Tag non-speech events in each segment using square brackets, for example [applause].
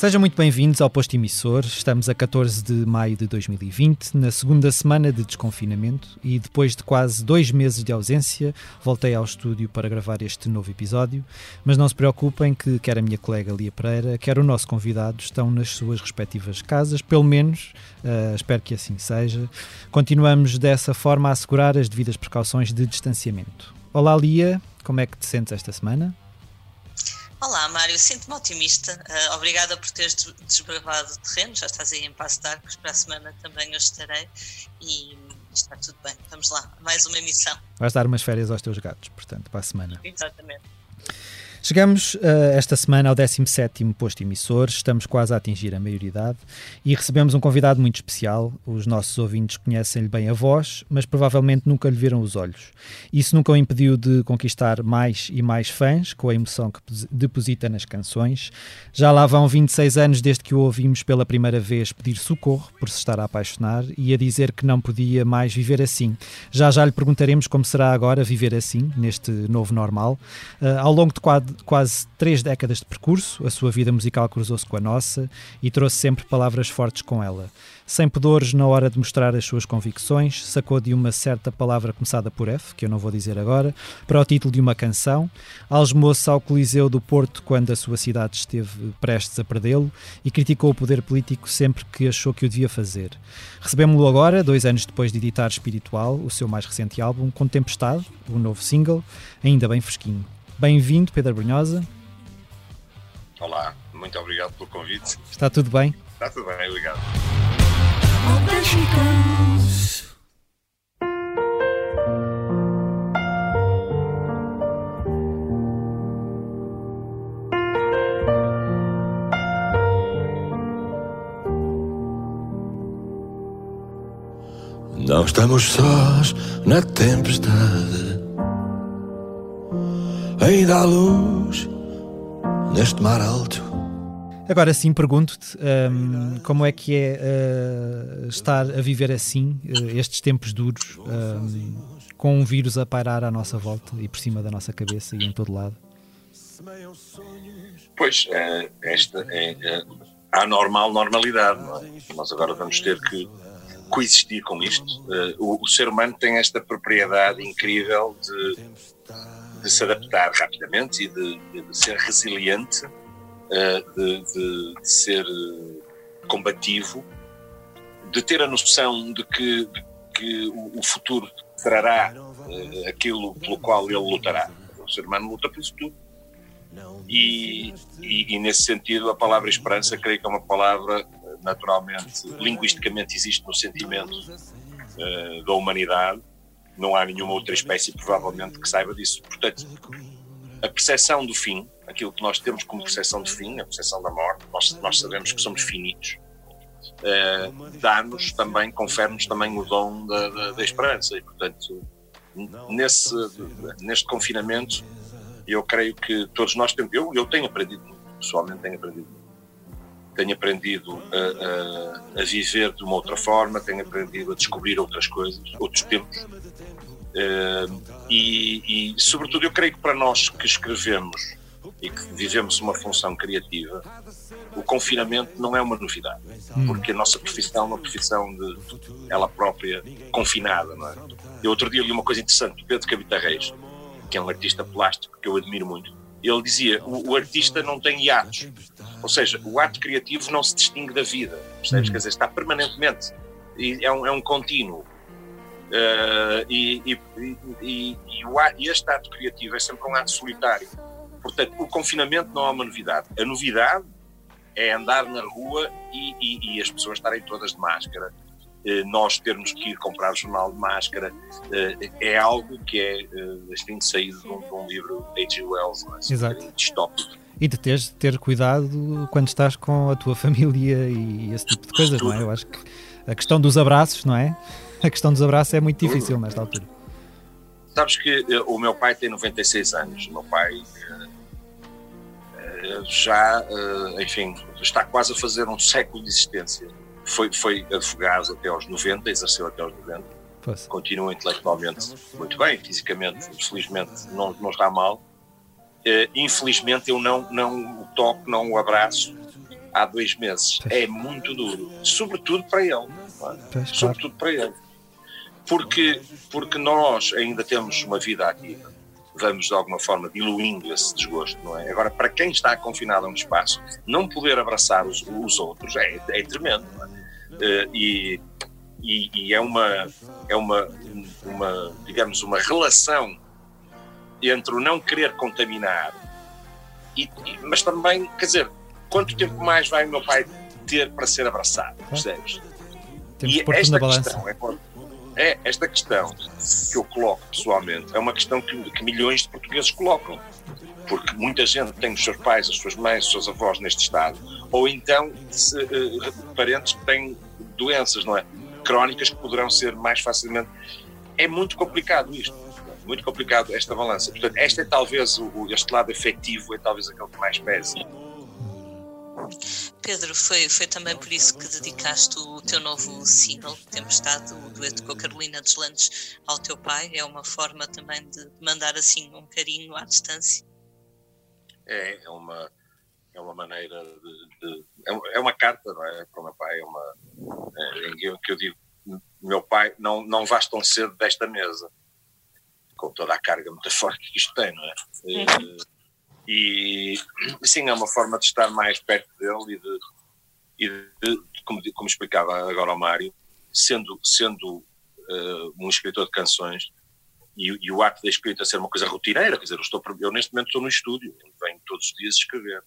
Sejam muito bem-vindos ao Posto Emissor. Estamos a 14 de maio de 2020, na segunda semana de desconfinamento, e depois de quase dois meses de ausência, voltei ao estúdio para gravar este novo episódio. Mas não se preocupem que quer a minha colega Lia Pereira, quer o nosso convidado estão nas suas respectivas casas, pelo menos, uh, espero que assim seja. Continuamos dessa forma a assegurar as devidas precauções de distanciamento. Olá Lia, como é que te sentes esta semana? Olá, Mário, sinto-me otimista. Uh, obrigada por teres desbravado o terreno. Já estás aí em Passo de Arcos, para a semana também eu estarei e está tudo bem. Vamos lá, mais uma emissão. Vais dar umas férias aos teus gatos, portanto, para a semana. Exatamente. Chegamos uh, esta semana ao 17º posto emissor, estamos quase a atingir a maioridade e recebemos um convidado muito especial. Os nossos ouvintes conhecem-lhe bem a voz, mas provavelmente nunca lhe viram os olhos. Isso nunca o impediu de conquistar mais e mais fãs, com a emoção que deposita nas canções. Já lá vão 26 anos desde que o ouvimos pela primeira vez pedir socorro por se estar a apaixonar e a dizer que não podia mais viver assim. Já já lhe perguntaremos como será agora viver assim, neste novo normal. Uh, ao longo de quadro quase três décadas de percurso, a sua vida musical cruzou-se com a nossa e trouxe sempre palavras fortes com ela. Sem pudores na hora de mostrar as suas convicções, sacou de uma certa palavra começada por F, que eu não vou dizer agora, para o título de uma canção, algemou-se ao Coliseu do Porto quando a sua cidade esteve prestes a perdê-lo e criticou o poder político sempre que achou que o devia fazer. Recebemos-lo agora, dois anos depois de editar Espiritual, o seu mais recente álbum, com Tempestade, o novo single, ainda bem fresquinho. Bem-vindo, Pedro Brunhosa. Olá, muito obrigado pelo convite. Está tudo bem? Está tudo bem, obrigado. Não estamos sós na tempestade ainda há luz neste mar alto. Agora sim, pergunto-te um, como é que é uh, estar a viver assim, uh, estes tempos duros, um, com um vírus a pairar à nossa volta e por cima da nossa cabeça e em todo lado? Pois, é, esta é, é a normal normalidade. É? Nós agora vamos ter que coexistir com isto. Uh, o, o, ser humano tem esta propriedade incrível de de se adaptar rapidamente e de, de, de ser resiliente, uh, de, de, ser eh, combativo, de ter a noção de que, que o, futuro trará uh, aquilo pelo qual ele lutará. O ser humano luta pelo futuro. E, e, e, nesse sentido, a palavra esperança, creio que é uma palavra naturalmente, linguisticamente, existe no sentimento uh, da humanidade não há nenhuma outra espécie, provavelmente, que saiba disso. Portanto, a percepção do fim, aquilo que nós temos como percepção de fim, a percepção da morte, nós, nós sabemos que somos finitos, uh, dá-nos também, confere-nos também o dom da, da, da, esperança. E, portanto, nesse, neste confinamento, eu creio que todos nós temos. Eu, eu tenho aprendido, pessoalmente, tenho aprendido tenho aprendido a, a, a, viver de uma outra forma, tenho aprendido a descobrir outras coisas, outros tempos. Uh, e, e, sobretudo, eu creio que para nós que escrevemos e que vivemos uma função criativa, o confinamento não é uma novidade, hum. porque a nossa profissão é uma profissão de ela própria confinada. Não é? Eu outro dia li uma coisa interessante do Pedro Cabita Reis, que é um artista plástico que eu admiro muito. Ele dizia: o, o artista não tem hiatos, ou seja, o ato criativo não se distingue da vida, percebes? Hum. Quer dizer, está permanentemente, é um, é um contínuo. Uh, e, e, e, e, o, e este ato criativo é sempre um ato solitário. Portanto, o confinamento não é uma novidade. A novidade é andar na rua e, as pessoas estarem todas de máscara. Uh, nós termos que ir comprar jornal de máscara uh, é algo que é assim, saído de um, de um livro H.G. Wells, não é? Exato. distópico e de teres de ter cuidado quando estás com a tua [laughs] família e esse tipo de coisas, não é? Eu acho que a questão dos abraços, não é? [laughs] A questão dos abraços é muito difícil nesta altura. Sabes que eh, o meu pai tem 96 anos, o meu pai uh, já, uh, enfim, está quase a fazer um século de existência. Foi, foi advogado até aos 90, exerceu até aos 90. Pois. Continua intelectualmente muito bem, fisicamente, felizmente, não, não está mal infelizmente eu não, não o toco, não o abraço, há dois meses é muito duro, sobretudo para ele. É? Sobretudo para ele. Porque, porque nós ainda temos uma vida ativa, vamos de alguma forma diluindo esse desgosto, não é? Agora, para quem está confinado a um espaço, não poder abraçar os, os outros é, é tremendo, é? E, e, e, é uma, é uma, uma, digamos, uma relação entre o não querer contaminar, e, mas também, quer dizer, quanto tempo mais vai o meu pai ter para ser abraçado, percebes? Temos e esta questão é, é, esta questão que eu coloco pessoalmente é uma questão que, que, milhões de portugueses colocam. Porque muita gente tem os seus pais, as suas mães, os seus avós neste estado, ou então se, uh, parentes que têm doenças, não é? Crónicas que poderão ser mais facilmente. É muito complicado isto. Muito complicado esta balança. Portanto, este é talvez o, este lado efetivo, é talvez aquele que mais pesa. Pedro, foi, foi também por isso que dedicaste o teu novo single, Tempestade, o dueto com a Carolina dos Landes, ao teu pai. É uma forma também de mandar assim um carinho à distância. É, é uma, é uma maneira de. de é, é, uma carta, não é? Para o meu pai, é uma. É, em que eu digo: meu pai, não, não vais tão cedo desta mesa, com toda a carga metafórica que isto tem, não é? Uhum. E sim, é uma forma de estar mais perto dele e de, e de como, como, explicava agora o Mário, sendo, sendo uh, um escritor de canções e, e, o ato da escrita ser uma coisa rotineira, quer dizer, eu, estou, eu neste momento estou no estúdio, venho todos os dias escrever.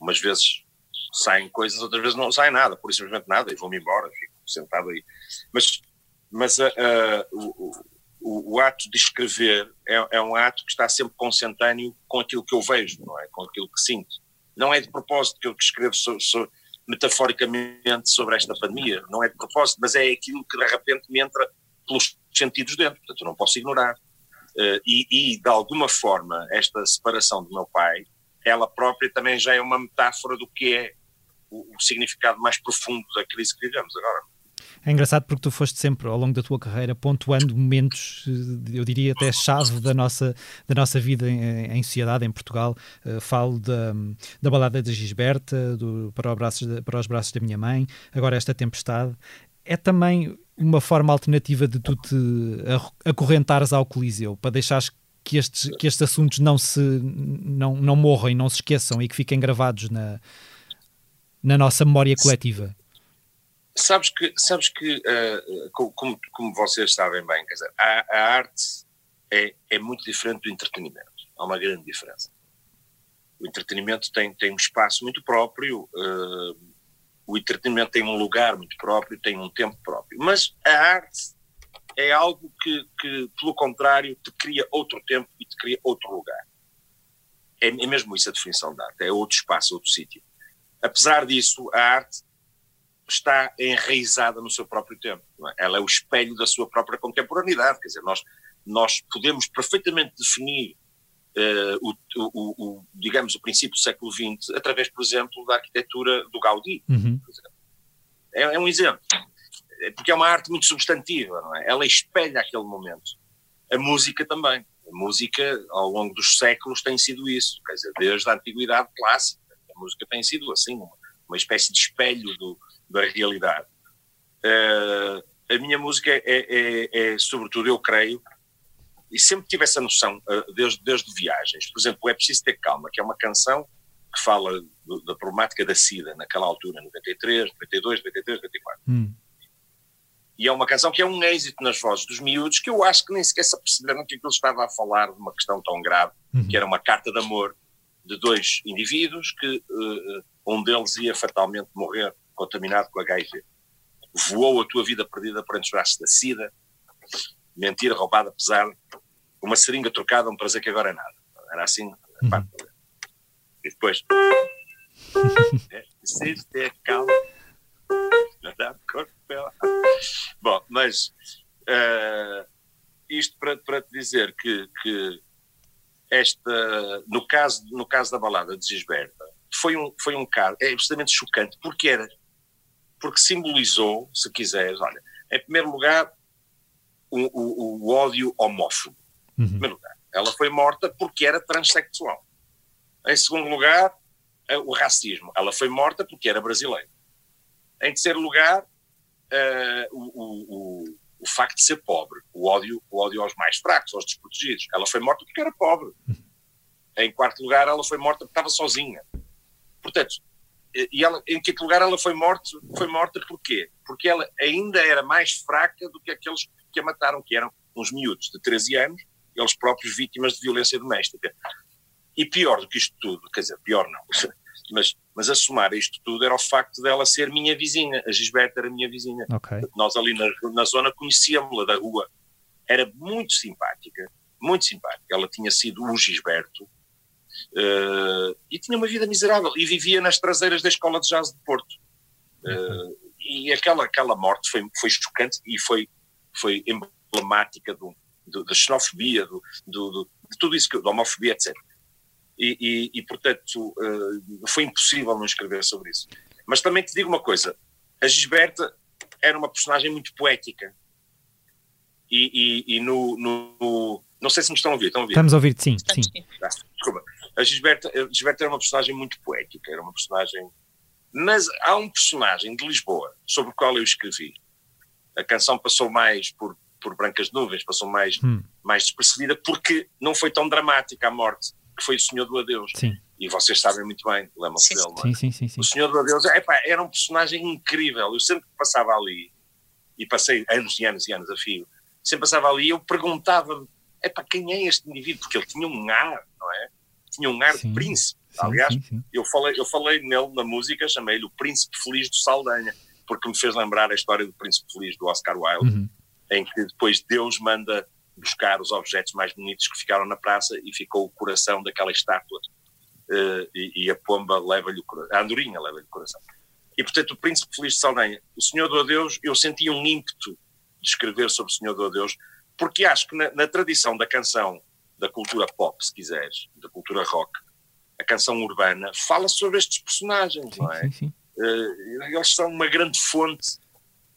Umas vezes saem coisas, outras vezes não sai nada, por simplesmente nada, e vou-me embora, fico sentado aí. Mas, mas uh, uh, o, o, ato de escrever é, é, um ato que está sempre consentâneo com aquilo que eu vejo, não é? Com aquilo que sinto. Não é de propósito que eu escrevo so, so, metaforicamente sobre esta pandemia, não é de propósito, mas é aquilo que de repente me entra pelos sentidos dentro, portanto eu não posso ignorar. Uh, e, e, de alguma forma, esta separação do meu pai, ela própria também já é uma metáfora do que é o, o significado mais profundo da crise que vivemos agora. É engraçado porque tu foste sempre, ao longo da tua carreira, pontuando momentos, eh, eu diria até chave da nossa, da nossa vida em, em sociedade, em Portugal. Uh, falo da, da balada da Gisberta, do, para, de, para os braços da minha mãe, agora esta tempestade. É também uma forma alternativa de tu te acorrentares ao Coliseu, para deixares que estes, que estes assuntos não se não, não morram e não se esqueçam e que fiquem gravados na, na nossa memória coletiva. Sabes que, sabes que uh, como, como vocês sabem bem, quer dizer, a, a arte é, é muito diferente do entretenimento. Há uma grande diferença. O entretenimento tem, tem um espaço muito próprio, uh, o entretenimento tem um lugar muito próprio, tem um tempo próprio. Mas a arte é algo que, que pelo contrário, te cria outro tempo e te cria outro lugar. É, é mesmo isso a definição da arte, é outro espaço, outro sítio. Apesar disso, a arte está enraizada no seu próprio tempo. É? Ela é o espelho da sua própria contemporaneidade. Quer dizer, nós, nós podemos perfeitamente definir uh, o, o, o, digamos, o princípio do século XX através, por exemplo, da arquitetura do Gaudí. Uhum. É, é, um exemplo. É porque é uma arte muito substantiva, não é? Ela espelha aquele momento. A música também. A música, ao longo dos séculos, tem sido isso. Quer dizer, desde a antiguidade clássica, a música tem sido assim, uma, uma espécie de espelho do, da realidade. Uh, a minha música é, é, é, é, sobretudo, eu creio, e sempre tive essa noção, uh, desde, desde viagens. Por exemplo, É Preciso Ter Calma, que é uma canção que fala do, da problemática da SIDA, naquela altura, 93, 92, 93, 94. Hum. E é uma canção que é um êxito nas vozes dos miúdos, que eu acho que nem sequer se aperceberam que aquilo estava a falar de uma questão tão grave, uhum. que era uma carta de amor de dois indivíduos, que uh, um deles ia fatalmente morrer contaminado com HIV. Voou a tua vida perdida por entre os braços da SIDA, mentira roubada, pesada, uma seringa trocada, um prazer que agora é nada. Era assim, uhum. E depois. [laughs] é, preciso ter calma. Bom, mas uh, isto para, para te dizer que, que esta, no caso, no caso da balada de Gisberta, foi um, foi um caso, é absolutamente chocante, porque era porque simbolizou, se quiseres, olha, em primeiro lugar, o, o, o ódio homófobo. Uhum. Em primeiro lugar, ela foi morta porque era transexual. Em segundo lugar, o racismo. Ela foi morta porque era brasileira. Em terceiro lugar, uh, o, o, o, facto de ser pobre, o ódio, o ódio aos mais fracos, aos desprotegidos. Ela foi morta porque era pobre. Em quarto lugar, ela foi morta porque estava sozinha. Portanto, e ela, em quinto lugar, ela foi morta, foi morta porquê? Porque ela ainda era mais fraca do que aqueles que a mataram, que eram uns miúdos de 13 anos, eles próprios vítimas de violência doméstica. E pior do que isto tudo, quer dizer, pior não, [laughs] mas, mas a somar isto tudo era o facto dela ser minha vizinha, a Gisberta era minha vizinha. Okay. Nós ali na, na zona conhecíamos-la da rua, era muito simpática, muito simpática. Ela tinha sido o Gisberto uh, e tinha uma vida miserável e vivia nas traseiras da Escola de Jazz de Porto. Uh, e aquela, aquela morte foi, foi chocante e foi, foi emblemática do, do, da xenofobia, do, do, de tudo isso, que, da homofobia, etc. E, e, e portanto, uh, foi impossível não escrever sobre isso. Mas também te digo uma coisa: a Gisberta era uma personagem muito poética. E, e, e no, no, Não sei se me estão a ouvir. Estão a ouvir? Estamos a ouvir, sim. sim. Ah, desculpa. A Gisberta, a Gisberta era uma personagem muito poética, era uma personagem. Mas há um personagem de Lisboa sobre o qual eu escrevi. A canção passou mais por por brancas nuvens, passou mais, hum. mais despercebida, porque não foi tão dramática a morte, que foi o Senhor do Adeus. Sim. E vocês sabem muito bem, lembram-se dele, não é? Sim, sim, sim, sim. O Senhor do Adeus epá, era um personagem incrível. Eu sempre que passava ali, e passei anos e anos e anos a fio, sempre passava ali e eu perguntava epá, quem é este indivíduo? Porque ele tinha um ar? Tinha um ar sim. de príncipe. Sim, Aliás, sim, Eu, falei, eu falei nele na música, chamei-lhe o Príncipe Feliz do Saldanha, porque me fez lembrar a história do Príncipe Feliz do Oscar Wilde. Uhum em que depois Deus manda buscar os objetos mais bonitos que ficaram na praça e ficou o coração daquela estátua uh, e, e, a pomba leva-lhe o coração, a andorinha leva-lhe o coração. E portanto o príncipe feliz de Saldanha, o Senhor do Adeus, eu senti um ímpeto de escrever sobre o Senhor do Adeus, porque acho que na, na tradição da canção, da cultura pop, se quiseres, da cultura rock, a canção urbana, fala sobre estes personagens, sim, não é? Sim, sim. Uh, eles são uma grande fonte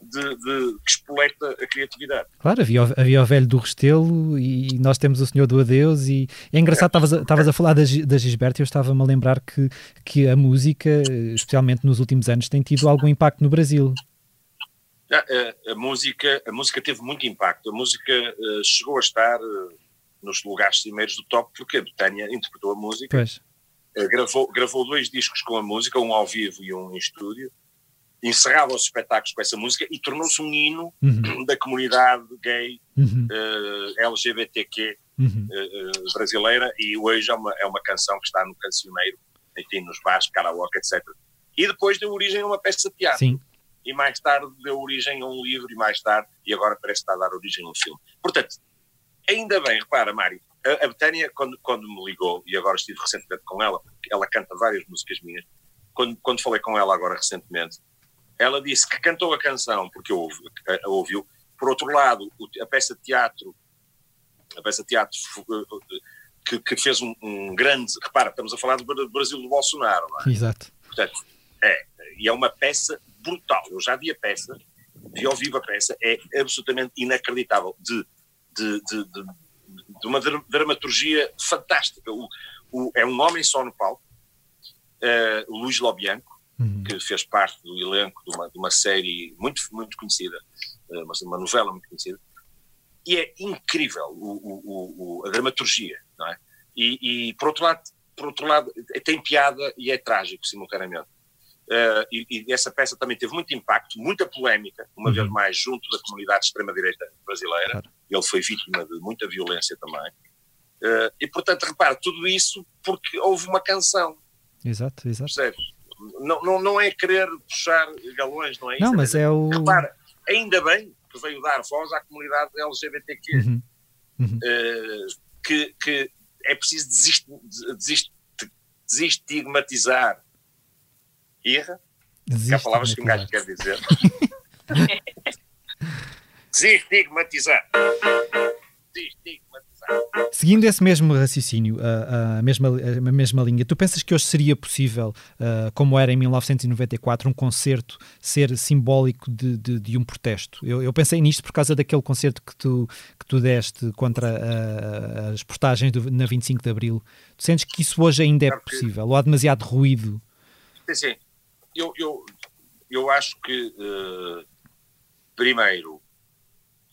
de, de, que espoleta a criatividade. Claro, havia, havia o velho do Restelo e nós temos o Senhor do Adeus e é engraçado, estavas a, a falar da, da Gisberta e eu estava-me a lembrar que, que a música, especialmente nos últimos anos, tem tido algum impacto no Brasil. A, a, a música, a música teve muito impacto, a música uh, chegou a estar uh, nos lugares cimeiros do top porque a Betânia interpretou a música, uh, gravou, gravou dois discos com a música, um ao vivo e um em estúdio, encerrava os espetáculos com essa música e tornou-se um hino uhum. da comunidade gay uhum. uh, LGBTQ uhum. uh, brasileira e hoje é uma, é uma canção que está no cancioneiro, enfim, nos bares, karaoke, etc. E depois deu origem a uma peça de teatro. Sim. E mais tarde deu origem a um livro e mais tarde, e agora parece estar a dar origem a um filme. Portanto, ainda bem, repara, Mário, a, a Betânia, quando, quando me ligou, e agora estive recentemente com ela, porque ela canta várias músicas minhas, quando, quando falei com ela agora recentemente, ela disse que cantou a canção porque ouve, a ouviu. Por outro lado, a peça de teatro, a peça de teatro que, que fez um, um, grande. Repara, estamos a falar do Brasil do Bolsonaro, não é? Exato. Portanto, é, e é uma peça brutal. Eu já vi a peça, vi ao vivo a peça, é absolutamente inacreditável. De, de, de, de, de uma dramaturgia fantástica. O, o, é um homem só no palco, uh, Luís Lobianco, uhum. que fez parte do elenco de uma, de uma série muito, muito conhecida, eh, uma, uma novela muito conhecida, e é incrível o, o, o, a dramaturgia, não é? E, e, por outro lado, por outro lado, tem piada e é trágico simultaneamente. Uh, e, e, essa peça também teve muito impacto, muita polémica, uma uhum. vez mais junto da comunidade de extrema-direita brasileira. Claro. Ele foi vítima de muita violência também. Uh, e portanto, repara, tudo isso porque houve uma canção. Exato, exato. Percebes? não, não, não é querer puxar galões, não é isso? Não, mas é o. Repara, ainda bem que veio dar voz à comunidade LGBTQ, uhum. Uhum. Uh, que, que é preciso desist, desist, desestigmatizar. Irra? Que há palavras que um gajo quer dizer. [laughs] desestigmatizar. Desestigmatizar. Seguindo esse mesmo raciocínio, a, a, mesma, a mesma linha, tu pensas que hoje seria possível, uh, como era em 1994, um concerto ser simbólico de, de, de um protesto? Eu, eu, pensei nisto por causa daquele concerto que tu, que tu deste contra uh, as portagens do, na 25 de Abril. Tu sentes que isso hoje ainda é possível? Ou há demasiado ruído? Sim, sim. Eu, eu, eu acho que, uh, primeiro,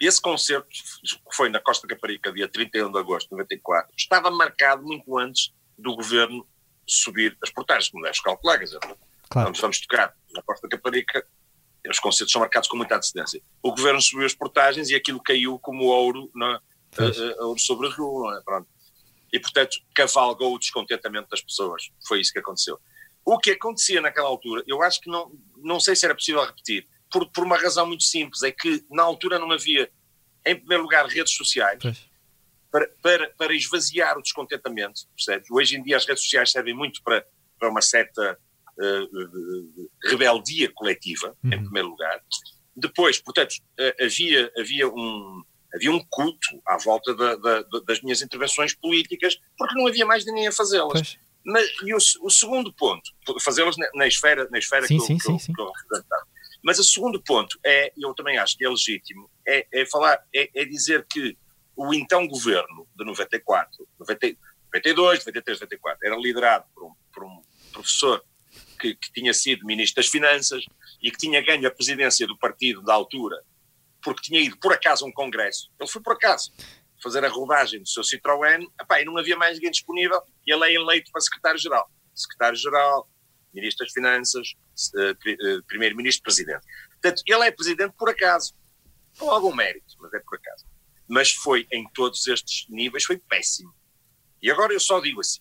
esse concerto, que foi na Costa Caparica, dia 31 de agosto de 94, estava marcado muito antes do governo subir as portagens, como deves calcular, quer dizer, claro. vamos, vamos tocar na Costa Caparica, os concertos são marcados com muita antecedência. O governo subiu as portagens e aquilo caiu como ouro, na, uh, uh, ouro sobre a rua, é? Pronto. E, portanto, cavalgou o descontentamento das pessoas. Foi isso que aconteceu. O que acontecia naquela altura, eu acho que não, não sei se era possível repetir, por, por uma razão muito simples, é que na altura não havia, em primeiro lugar, redes sociais para, para, para esvaziar o descontentamento, percebes? Hoje em dia as redes sociais servem muito para, para uma certa uh, rebeldia coletiva, uhum. em primeiro lugar. Depois, portanto, uh, havia, havia um, havia um culto à volta da, da, das minhas intervenções políticas, porque não havia mais ninguém a fazê-las. Mas e o, o, segundo ponto, fazê-las na, na, esfera, na esfera sim, que, sim, eu, sim, que, eu, que eu mas o segundo ponto é, eu também acho que é legítimo, é, é falar, é, é, dizer que o então governo de 94, 90, 92, 93, 94, era liderado por um, por um professor que, que, tinha sido ministro das Finanças e que tinha ganho a presidência do partido da altura, porque tinha ido por acaso a um congresso. Ele foi por acaso fazer a rodagem do seu Citroën, epá, e não havia mais ninguém disponível, e ele é eleito para secretário-geral. Secretário-geral, ministro das Finanças, eh, eh, primeiro-ministro, presidente. Portanto, ele é presidente por acaso, com algum mérito, mas é por acaso. Mas foi, em todos estes níveis, foi péssimo. E agora eu só digo assim,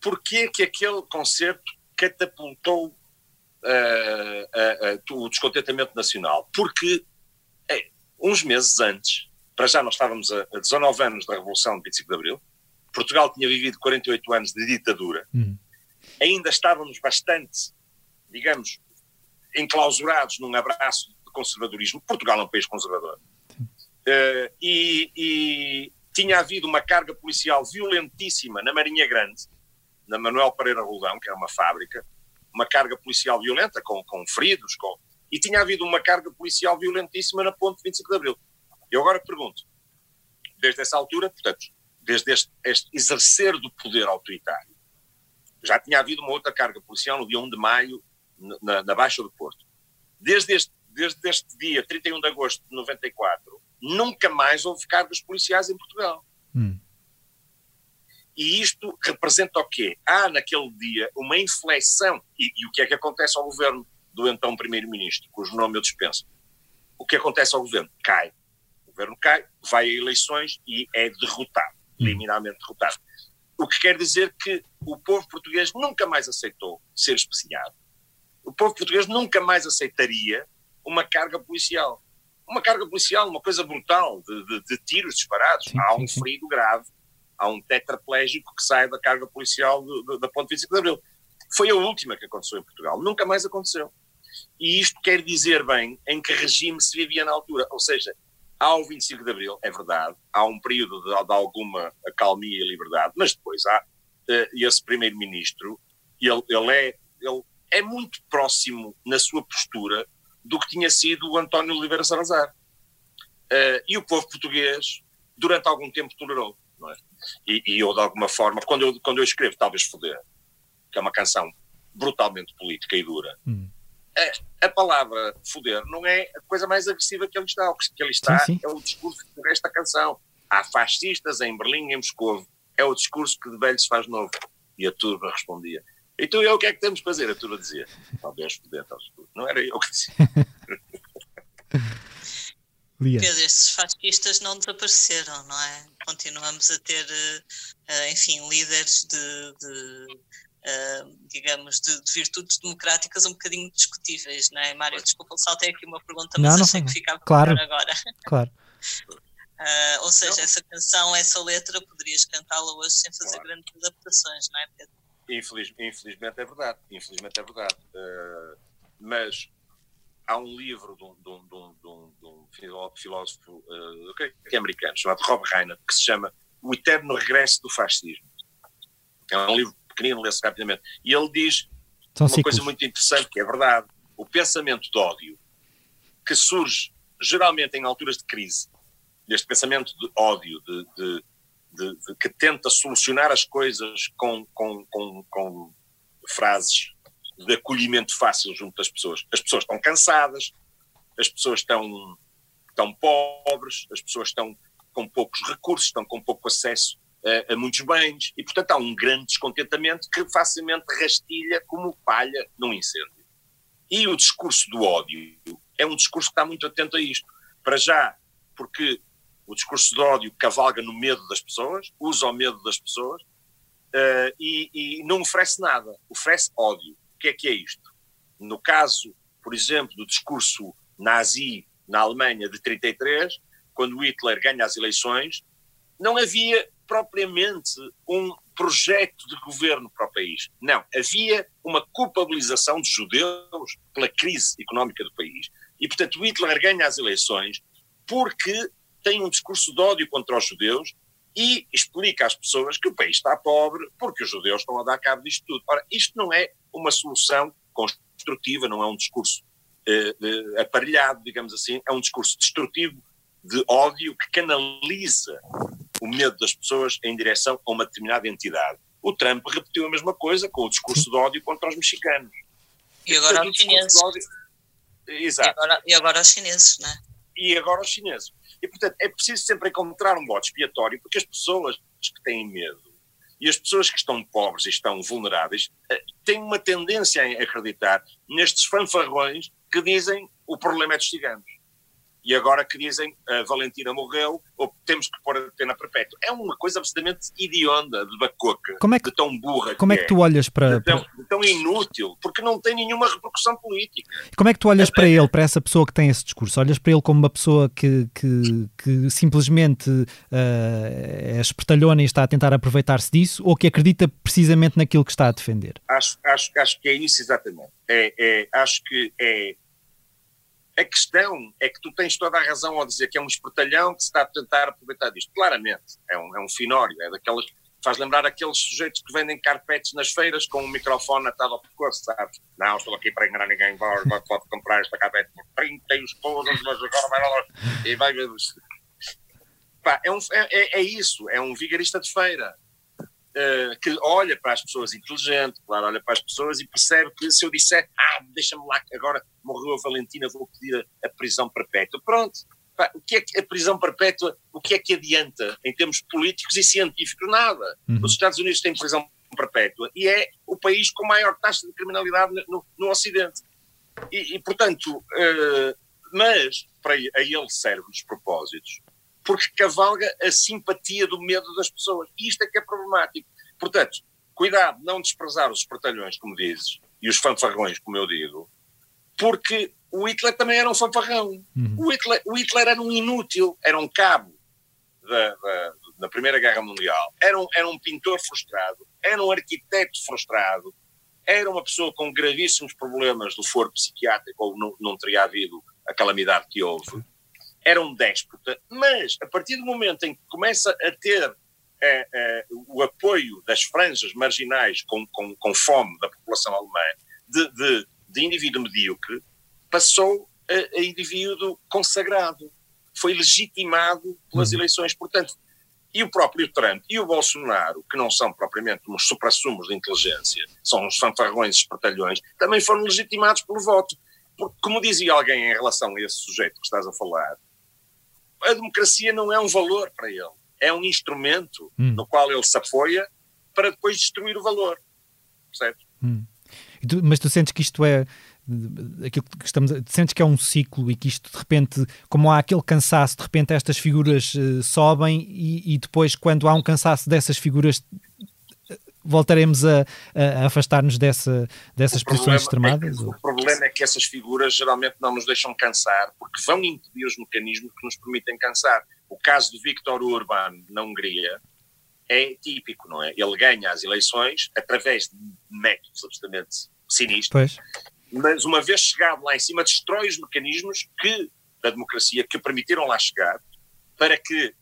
porquê que aquele concerto catapultou uh, uh, uh, o descontentamento nacional? Porque uns meses antes, para já nós estávamos a, a 19 anos da Revolução de 25 de Abril, Portugal tinha vivido 48 anos de ditadura, uhum ainda estávamos bastante, digamos, enclausurados num abraço de conservadorismo. Portugal é um país conservador. Uh, e, e, tinha havido uma carga policial violentíssima na Marinha Grande, na Manuel Pereira Roldão, que era uma fábrica, uma carga policial violenta, com, com feridos, com, e tinha havido uma carga policial violentíssima na ponte 25 de Abril. Eu agora pergunto, desde essa altura, portanto, desde este, este exercer do poder autoritário, já tinha havido uma outra carga policial no dia 1 de maio, na, na Baixa do Porto. Desde este, desde este dia, 31 de agosto de 94, nunca mais houve cargas policiais em Portugal. Hum. E isto representa o quê? Há naquele dia uma inflexão. E, e o que é que acontece ao governo do então Primeiro-Ministro, cujo nome eu dispenso? O que acontece ao governo? Cai. Governo cai, vai a eleições e é derrotado, hum. liminarmente derrotado. O que quer dizer que o povo português nunca mais aceitou ser especiado. O povo português nunca mais aceitaria uma carga policial. Uma carga policial, uma coisa brutal, de, de, de tiros disparados. Sim, há um sim, ferido grave, há um tetraplégico que sai da carga policial da Ponte 25 de Abril. Foi a última que aconteceu em Portugal. Nunca mais aconteceu. E isto quer dizer bem em que regime se vivia na altura. Ou seja, Há o 25 de Abril, é verdade, há um período de, de alguma acalmia e liberdade, mas depois há uh, esse primeiro-ministro, ele, ele, é, ele é muito próximo na sua postura do que tinha sido o António Oliveira Salazar. Uh, e o povo português, durante algum tempo, tolerou. É? e, e eu, de alguma forma, quando eu, quando eu escrevo Talvez Foder, que é uma canção brutalmente política e dura, hum a, a, palavra foder não é a coisa mais agressiva que ele está. O que ele está sim, sim. é o discurso desta canção. Há fascistas em Berlim e em Moscou. É o discurso que de velho se faz novo. E a turba respondia. Então eu o que é que temos que fazer? A turba dizia. Talvez foder, talvez Não era eu que dizia. [laughs] Pedro, esses fascistas não desapareceram, não é? Continuamos a ter, eh, enfim, líderes de, de uh, digamos, de, de, virtudes democráticas um bocadinho discutíveis, não é? Mário, desculpa, saltei aqui uma pergunta, mas não, achei que ficava claro, agora. [laughs] Claro. Uh, ou seja, não. essa canção, essa letra, poderias cantá-la hoje sem fazer claro. grandes adaptações, não é, Pedro? Infeliz, infelizmente é verdade, infelizmente é verdade. Uh, mas há um livro de um, de um, de um, de um filósofo uh, que é americano, chamado Rob Reiner, que se chama O Eterno Regresso do Fascismo. É um livro pequenino, lê-se rapidamente. E ele diz São uma ciclos. coisa muito interessante, que é verdade. O pensamento de ódio, que surge geralmente em alturas de crise, este pensamento de ódio, de, de- de- que tenta solucionar as coisas com, com, com, com frases de acolhimento fácil junto das pessoas. As pessoas estão cansadas, as pessoas estão, estão pobres, as pessoas estão com poucos recursos, estão com pouco acesso a, muitos bens, e portanto há um grande descontentamento que facilmente rastilha como palha num incêndio. E o discurso do ódio é um discurso que está muito atento a isto. Para já, porque o discurso de ódio cavalga no medo das pessoas, usa o medo das pessoas eh, e, e não oferece nada, oferece ódio. O que é que é isto? No caso, por exemplo, do discurso nazi na Alemanha de 33, quando Hitler ganha as eleições, não havia propriamente um projeto de governo para o país. Não, havia uma culpabilização de judeus pela crise económica do país. E, portanto, Hitler ganha as eleições porque tem um discurso de ódio contra os judeus e explica às pessoas que o país está pobre porque os judeus estão a dar cabo disto tudo. Ora, isto não é uma solução construtiva, não é um discurso eh, aparelhado, digamos assim, é um discurso destrutivo de ódio que canaliza o medo das pessoas em direção a uma determinada entidade. O Trump repetiu a mesma coisa com o discurso de ódio contra os mexicanos. E agora Portanto, o aos discurso chineses. ódio- E Exato. agora, e agora aos chineses, não é? e agora os chineses. E, portanto, é preciso sempre encontrar um bote expiatório, porque as pessoas que têm medo e as pessoas que estão pobres e estão vulneráveis eh, têm uma tendência a acreditar nestes fanfarrões que dizem o problema é dos ciganos. E agora que dizem a Valentina morreu ou temos que pôr a pena perpétua. É uma coisa absolutamente idionda, de bacoca, Como é que- de tão burra Como é que tu olhas para, de tão, de tão inútil, porque não tem nenhuma repercussão política. como é que tu olhas para ele, para essa pessoa que tem esse discurso? Olhas para ele como uma pessoa que, que, que simplesmente eh, é espertalhona e está a tentar aproveitar-se disso, ou que acredita precisamente naquilo que está a defender? Acho, acho, acho que é isso exatamente. É, é, acho que é. A questão é que tu tens toda a razão ao dizer que é um espertalhão que se está a tentar aproveitar disto. Claramente, é um, é um finório, é daquelas. Faz lembrar aqueles sujeitos que vendem carpetes nas feiras com um microfone atado ao pescoço, sabes? Não, estou aqui para enganar ninguém, pode comprar esta carpete por 30 e os podres, mas agora vai lá. E vai ver. É, um, é, é- é isso, é um vigarista de feira. Uh, que olha para as pessoas inteligente, claro, olha para as pessoas e percebe que se eu disser, ah, deixa-me lá que agora morreu a Valentina, vou pedir a, a prisão perpétua. Pronto. Pá, o que é que a prisão perpétua, o que é que adianta em termos políticos e científicos? Nada. Uhum. Os Estados Unidos têm prisão perpétua e é o país com maior taxa de criminalidade no, no- Ocidente. E, e, portanto, uh, mas para a ele serve os propósitos porque cavalga a simpatia do medo das pessoas. E isto é que é problemático. Portanto, cuidado, não desprezar os espertalhões, como dizes, e os fanfarrões, como eu digo, porque o Hitler também era um fanfarrão. Uhum. O, Hitler, o Hitler era um inútil, era um cabo da, da, da Primeira Guerra Mundial, era um, era um pintor frustrado, era um arquiteto frustrado, era uma pessoa com gravíssimos problemas do foro psiquiátrico, ou não, não teria havido a calamidade que houve era um déspota, mas a partir do momento em que começa a ter eh, eh, o apoio das franjas marginais com, com, com fome da população alemã, de, de, de indivíduo medíocre, passou a, a indivíduo consagrado. Foi legitimado pelas Uhum. eleições. Portanto, e o próprio Trump e o Bolsonaro, que não são propriamente uns suprassumos de inteligência, são uns fanfarrões espertalhões, também foram legitimados pelo voto. Porque, como dizia alguém em relação a esse sujeito que estás a falar, a democracia não é um valor para ele, é um instrumento Hum. no qual ele se apoia para depois destruir o valor. Percebes? E tu- mas tu sentes que isto é aquilo que estamos a- sentes que é um ciclo e que isto de repente, como há aquele cansaço, de repente estas figuras eh, sobem e, e depois quando há um cansaço dessas figuras voltaremos a, a- afastar-nos dessa, dessas O posições extremadas? É que, o problema é que essas figuras geralmente não nos deixam cansar, porque vão impedir os mecanismos que nos permitem cansar. O caso de Viktor Orban na Hungria é típico, não é? Ele ganha as eleições através de métodos absolutamente sinistros, Pois, mas uma vez chegado lá em cima, destrói os mecanismos que, da democracia que permitiram lá chegar para que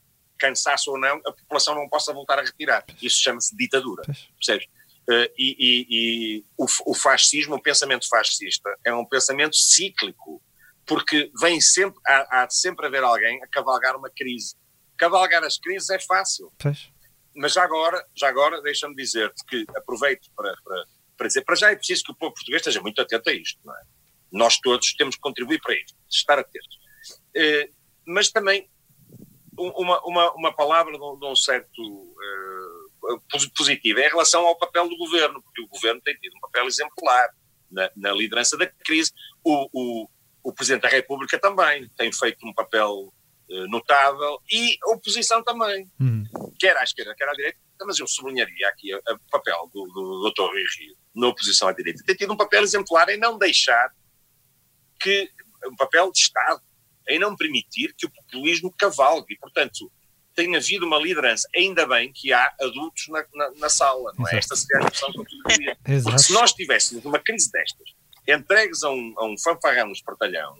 cansaço ou não, a população não possa voltar a retirar. Isso chama-se ditadura, percebes? Uh, e, e, e o, o, fascismo, o pensamento fascista, é um pensamento cíclico, porque vem sempre, há, há de sempre haver alguém a cavalgar uma crise. Cavalgar as crises é fácil. Pois. Mas já agora, já agora deixa-me dizer-te que aproveito para, para, para dizer, para já é preciso que o povo português esteja muito atento a isto, não é? Nós todos temos que contribuir para isto, estar atentos. Uh, mas também uma, uma, uma palavra de um, de um certo uh, positivo é em relação ao papel do governo, porque o governo tem tido um papel exemplar na, na liderança da crise. O, o, o, Presidente da República também tem feito um papel uh, notável e a oposição também, uhum. quer à esquerda, quer à direita, mas eu sublinharia aqui o papel do, do Dr. Rui Rio na oposição à direita. Tem tido um papel exemplar em não deixar que um papel de Estado em não permitir que o populismo cavalgue. E, portanto, tem havido uma liderança. Ainda bem que há adultos na, na, na sala, não é? Esta seria a noção que eu queria. [laughs] Porque se nós tivéssemos uma crise destas, entregues a um, a um fanfarrão no espertalhão,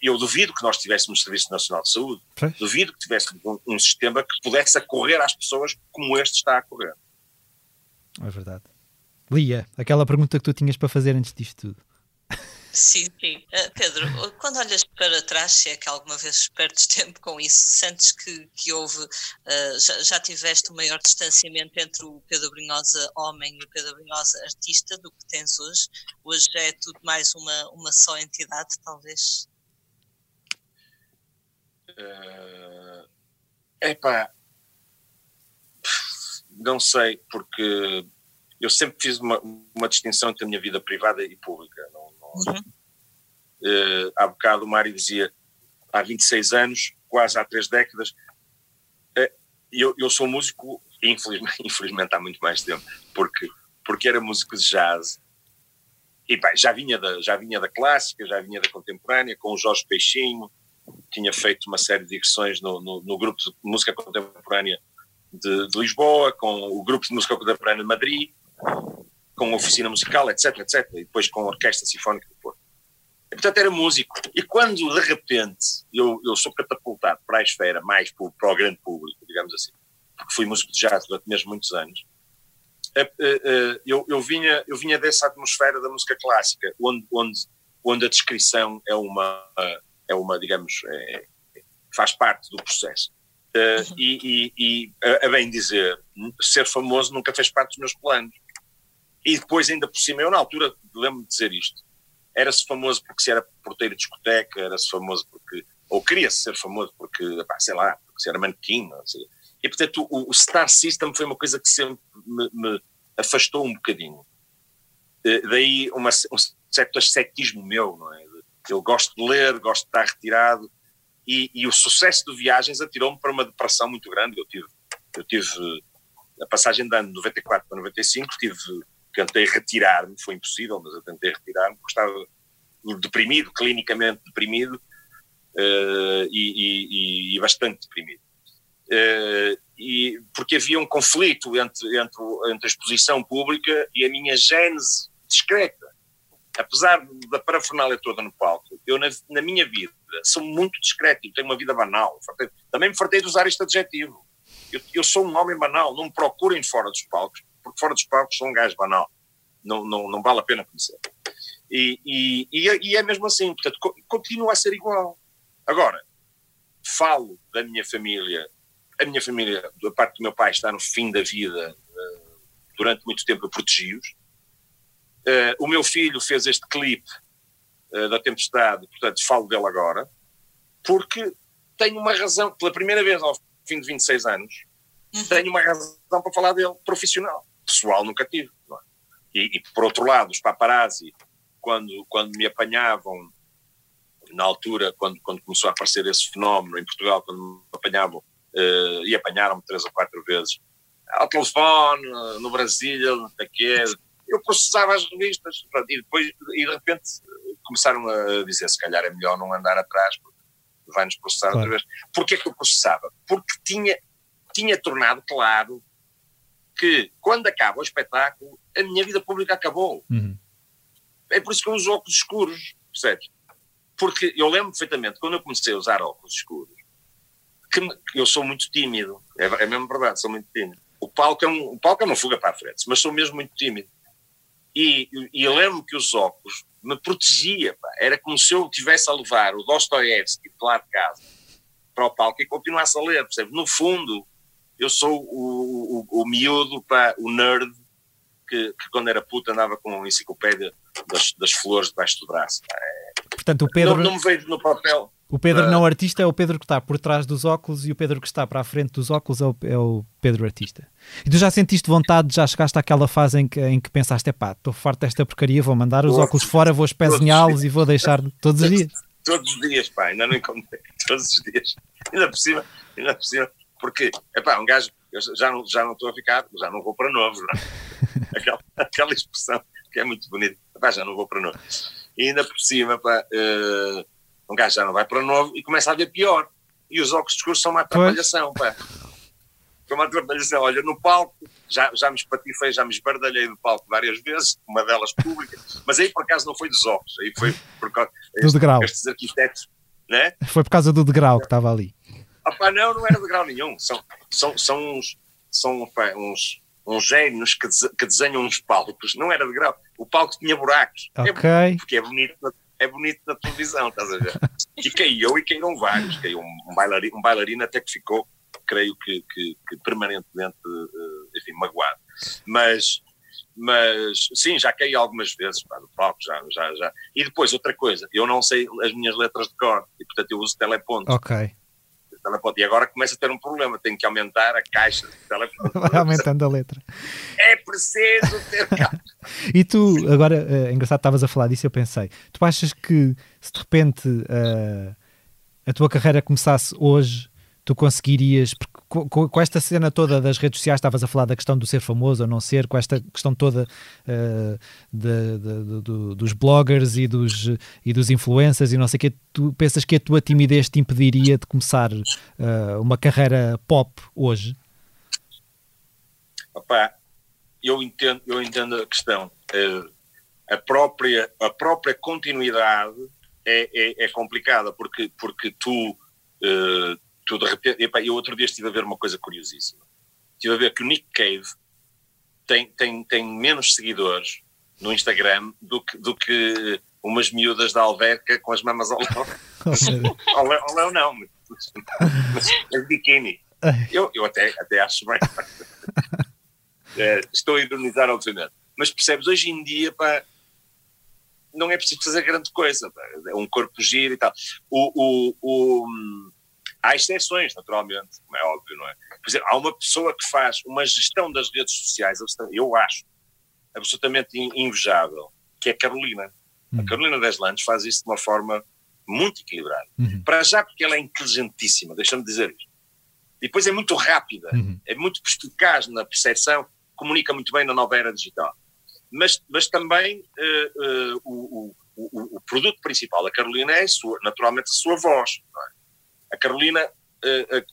eu duvido que nós tivéssemos Serviço Nacional de Saúde, pois. duvido que tivéssemos um, um, sistema que pudesse acorrer às pessoas como este está a acorrer. É verdade. Lia, aquela pergunta que tu tinhas para fazer antes disto tudo. Sim, sim. Uh, Pedro, quando olhas para trás, se é que alguma vez perdes tempo com isso, sentes que, que houve, uh, já, já, tiveste um maior distanciamento entre o Pedro Brinhosa homem e o Pedro Brinhosa artista do que tens hoje? Hoje é tudo mais uma, uma só entidade, talvez? Uh, epá, não sei, porque eu sempre fiz uma, uma distinção entre a minha vida privada e pública. Não, Uhum. Uh, há bocado o Mário dizia, há 26 anos, quase há três décadas, uh, eu, eu sou músico, infelizmente, [laughs] infelizmente há muito mais tempo, porque, porque era músico de jazz, e bem, já vinha, da, já vinha da clássica, já vinha da contemporânea, com o Jorge Peixinho, tinha feito uma série de digressões no, no, no grupo de música contemporânea de, de, Lisboa, com o grupo de música contemporânea de Madrid, com oficina musical, etc, etc, e depois com a orquestra sinfónica do Porto. E, portanto, era músico. E quando, de repente, eu, eu sou catapultado para a esfera, mais para, para o grande público, digamos assim, porque fui músico de jazz durante mesmo muitos anos, eu, eu, vinha, eu vinha dessa atmosfera da música clássica, onde, onde, onde a descrição é uma, é uma digamos, é, faz parte do processo. Uh, e, e, e, a bem dizer, ser famoso nunca fez parte dos meus planos. E depois, ainda por cima, eu na altura lembro-me de dizer isto. Era-se famoso porque se era porteiro de discoteca, era-se famoso porque. Ou queria-se ser famoso porque, pá, sei lá, porque se era manequim. E portanto, o, o, Star System foi uma coisa que sempre me, me afastou um bocadinho. Uh, daí uma, um certo ascetismo meu, não é? Eu gosto de ler, gosto de estar retirado. E, e o sucesso de viagens atirou-me para uma depressão muito grande. Eu tive, eu tive a passagem de ano de 94 para 95, tive tentei retirar-me, foi impossível, mas eu tentei retirar-me, porque estava deprimido, clinicamente deprimido uh, e, e, e, bastante deprimido. Uh, e, porque havia um conflito entre, entre, entre a exposição pública e a minha gênese discreta. Apesar da parafernália toda no palco, eu na, na minha vida sou muito discreto e tenho uma vida banal. Também me fartei de usar este adjetivo. Eu, eu sou um homem banal, não me procurem fora dos palcos, porque fora dos palcos sou um gajo banal. Não, não, não vale a pena conhecer. E, e, e, é, mesmo assim, portanto, continua a ser igual. Agora, falo da minha família, a minha família, da parte do meu pai, está no fim da vida, uh, durante muito tempo eu protegi-os. Uh, o meu filho fez este clipe uh, da Tempestade, portanto, falo dele agora, porque tenho uma razão, pela primeira vez ao fim de 26 anos, uhum. tenho uma razão para falar dele profissional pessoal nunca tive. É? E, e, por outro lado, os paparazzi, quando, quando me apanhavam, na altura, quando, quando começou a aparecer esse fenómeno em Portugal, quando me apanhavam, uh, e apanharam-me três ou quatro vezes, ao telefone, no Brasil, aqui, eu processava as revistas, e depois, e de repente, começaram a dizer, se calhar é melhor não andar atrás, porque vai-nos processar claro. outra vez. Porquê que eu processava? Porque tinha, tinha tornado claro que quando acaba o espetáculo, a minha vida pública acabou. Uhum. É por isso que eu uso óculos escuros, percebes? Porque eu lembro perfeitamente, quando eu comecei a usar óculos escuros, que, me, eu sou muito tímido, é, é mesmo verdade, sou muito tímido. O palco, é um, o palco é uma fuga para a frente, mas sou mesmo muito tímido. E, e eu lembro que os óculos me protegia, pá. era como se eu tivesse a levar o Dostoiévski de lá de casa para o palco e continuasse a ler, percebe? No fundo, eu sou o, o, o miúdo, pá, o nerd, que, que, quando era puta andava com uma enciclopédia das, das flores debaixo do braço. É, Portanto, o Pedro... Não, não me vejo no papel. O Pedro não artista é o Pedro que está por trás dos óculos e o Pedro que está para a frente dos óculos é o, é o Pedro artista. E tu já sentiste vontade, já chegaste àquela fase em que, em que pensaste, pá, estou farto desta porcaria, vou mandar os óculos fora, vou espezinhá-los e vou deixar todos os dias. Todos os dias, pá, ainda não encontrei, [laughs] todos os dias. Ainda por cima, ainda por cima, porque, é pá, um gajo, eu já não, já não estou a ficar, já não vou para novo, não é? [laughs] aquela, aquela expressão que é muito bonita, pá, já não vou para novo. E ainda por cima, pá, uh, um gajo já não vai para novo e começa a ver pior. E os óculos escuros são uma atrapalhação, pá. Foi uma atrapalhação. Olha, no palco, já, já me espatifei, já me esbardalhei do palco várias vezes, uma delas pública, mas aí por acaso não foi dos óculos, aí foi por causa do degrau. estes arquitetos, né? Foi por causa do degrau que estava ali. Pá, não, não era degrau nenhum. São, são, são uns, são, pá, uns, uns gênios que, que desenham uns palcos. Não era degrau. O palco tinha buracos. Ok. É, porque é bonito é bonito na televisão, estás a ver? E caiu e caíram vários. Caiu um bailarino, um bailarino até que ficou, creio que, que, que permanentemente, uh, enfim, magoado. Mas, mas sim, já caí algumas vezes pá, do palco, já, já, já. E depois, outra coisa, eu não sei as minhas letras de cor, e portanto eu uso teleponto. Ok. Teleponto. E agora começa a ter um problema, tenho que aumentar a caixa de teleponto. [laughs] Vai aumentando a letra. É preciso ter [laughs] e tu, agora, é engraçado, estavas a falar disso, eu pensei, tu achas que se de repente uh, a tua carreira começasse hoje, tu conseguirias, com, com, esta cena toda das redes sociais, estavas a falar da questão do ser famoso ou não ser, com esta questão toda uh, de, de, de, dos bloggers e dos, e dos influencers e não sei o que, tu pensas que a tua timidez te impediria de começar uh, uma carreira pop hoje? Opa, eu entendo, eu entendo a questão. Uh, a, própria, a própria continuidade é, é, é complicada, porque, porque tu, tu de repente. Epa, eu outro dia estive a ver uma coisa curiosíssima. Estive a ver que o Nick Cave tem, tem, tem menos seguidores no Instagram do que, do que umas miúdas da alverca com as mamas ao léu. [laughs] [laughs] ao, léu, ao léu não, mas, mas biquíni. Eu, eu até, até acho bem. [laughs] É, estou a ironizar, obviamente. Mas percebes, hoje em dia, pá, não é preciso fazer grande coisa. Pá. É um corpo giro e tal. O, o, o, há exceções, naturalmente, como é óbvio, não é? Por exemplo, há uma pessoa que faz uma gestão das redes sociais, eu acho, absolutamente invejável, que é a Carolina. Uhum. A Carolina Deslandes faz isso de uma forma muito equilibrada. Uhum. Para já porque ela é inteligentíssima, deixa-me dizer isto. E depois é muito rápida, uhum. é muito perspicaz na percepção comunica muito bem na nova era digital. Mas, mas também uh, uh, o, o, o, produto principal da Carolina é, sua, naturalmente, a sua voz. É? A Carolina uh,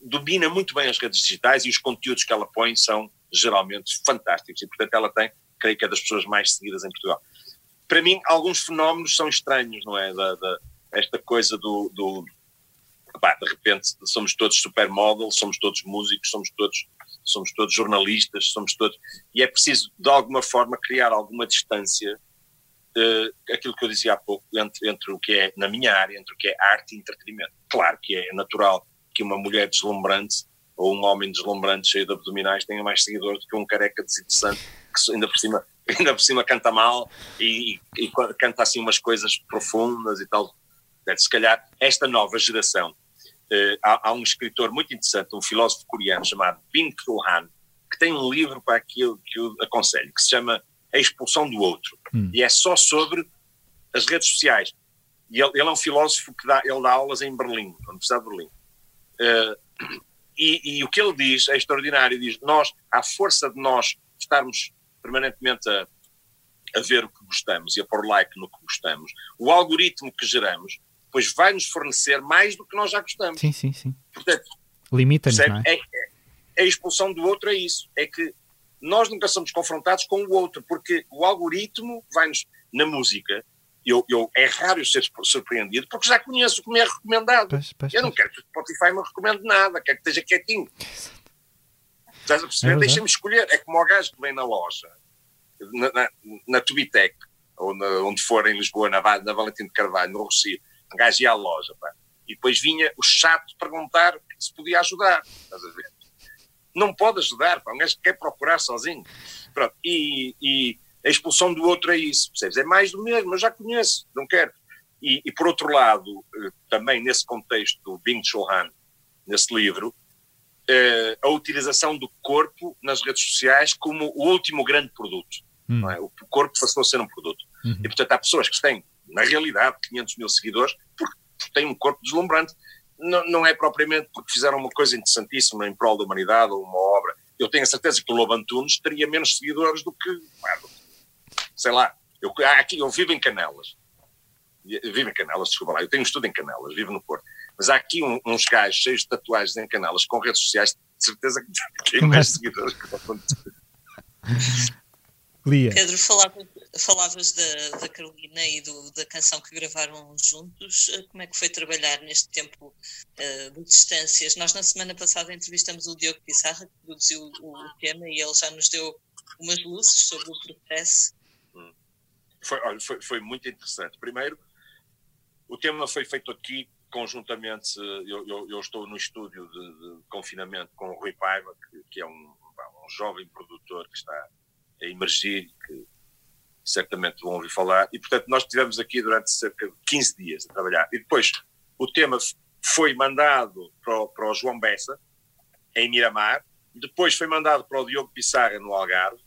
domina muito bem as redes digitais e os conteúdos que ela põe são geralmente fantásticos e, portanto, ela tem, creio que é das pessoas mais seguidas em Portugal. Para mim, alguns fenómenos são estranhos, não é? Da, da esta coisa do, do de repente somos todos supermodels, somos todos músicos, somos todos somos todos jornalistas, somos todos. E é preciso, de alguma forma, criar alguma distância, uh, aquilo que eu dizia há pouco, entre, entre o que é, na minha área, entre o que é arte e entretenimento. Claro que é natural que uma mulher deslumbrante ou um homem deslumbrante cheio de abdominais tenha mais seguidores do que um careca desinteressante que ainda por cima, [laughs] ainda por cima canta mal e, e, e canta assim umas coisas profundas e tal. Se calhar esta nova geração Uh, há, há, um escritor muito interessante, um filósofo coreano chamado Bin Han, que tem um livro para aquilo que eu aconselho, que se chama A Expulsão do Outro. Hum. E é só sobre as redes sociais. E ele, ele, é um filósofo que dá, ele dá aulas em Berlim, na Universidade de Berlim. Uh, e, e, o que ele diz é extraordinário. Diz: Nós, à força de nós estarmos permanentemente a, a ver o que gostamos e a pôr like no que gostamos, o algoritmo que geramos depois vai-nos fornecer mais do que nós já gostamos. Sim, sim, sim. Portanto, limita-nos, é? É, é? A expulsão do outro é isso, é que nós nunca somos confrontados com o outro, porque o algoritmo vai-nos, na música, eu, eu, é raro ser surpreendido porque já conheço o que me é recomendado. Pois, pois, eu não quero que o Spotify me recomende nada, quero que esteja quietinho. Estás a perceber? É Deixa-me escolher. É como o gajo que vem na loja, na, na, na Tubitec, ou na, onde for em Lisboa, na, na Valentim de Carvalho, no Rocio, um gajo ia à loja, pá, e depois vinha o chato perguntar se podia ajudar. Estás a ver? Não pode ajudar, pá, um gajo que quer procurar sozinho. Pronto, e, e a expulsão do outro é isso, percebes? É mais do mesmo, eu já conheço, não quero. E, e por outro lado, eh, também nesse contexto do Bing Chul Han, nesse livro, eh, a utilização do corpo nas redes sociais como o último grande produto. Hum. É? O corpo passou a ser um produto. Uhum. E portanto há pessoas que têm, na realidade, 500 mil seguidores porque têm um corpo deslumbrante. Não, não é propriamente porque fizeram uma coisa interessantíssima em prol da humanidade ou uma obra. Eu tenho a certeza que o Lobo Antunes teria menos seguidores do que, sei lá, eu, aqui, eu vivo em Canelas. Eu vivo em Canelas, desculpa lá, eu tenho um estudo em Canelas, vivo no Porto. Mas há aqui um, uns gajos cheios de tatuagens em Canelas com redes sociais, de certeza que [laughs] têm mais seguidores que o Lia. Pedro, falavas, falavas da, da, Carolina e do, da canção que gravaram juntos. Como é que foi trabalhar neste tempo uh, de distâncias? Nós, na semana passada, entrevistamos o Diogo Pissarra, que produziu o, o tema, e ele já nos deu umas luzes sobre o processo. Hum. Foi, olha, foi, foi muito interessante. Primeiro, o tema foi feito aqui conjuntamente. Eu, eu, eu estou no estúdio de, de, confinamento com o Rui Paiva, que, que é um, um jovem produtor que está a emergir, que certamente vão ouvir falar. E, portanto, nós estivemos aqui durante cerca de 15 dias a trabalhar. E depois o tema foi mandado para o, para o João Bessa, em Miramar, depois foi mandado para o Diogo Pissarra, no Algarve,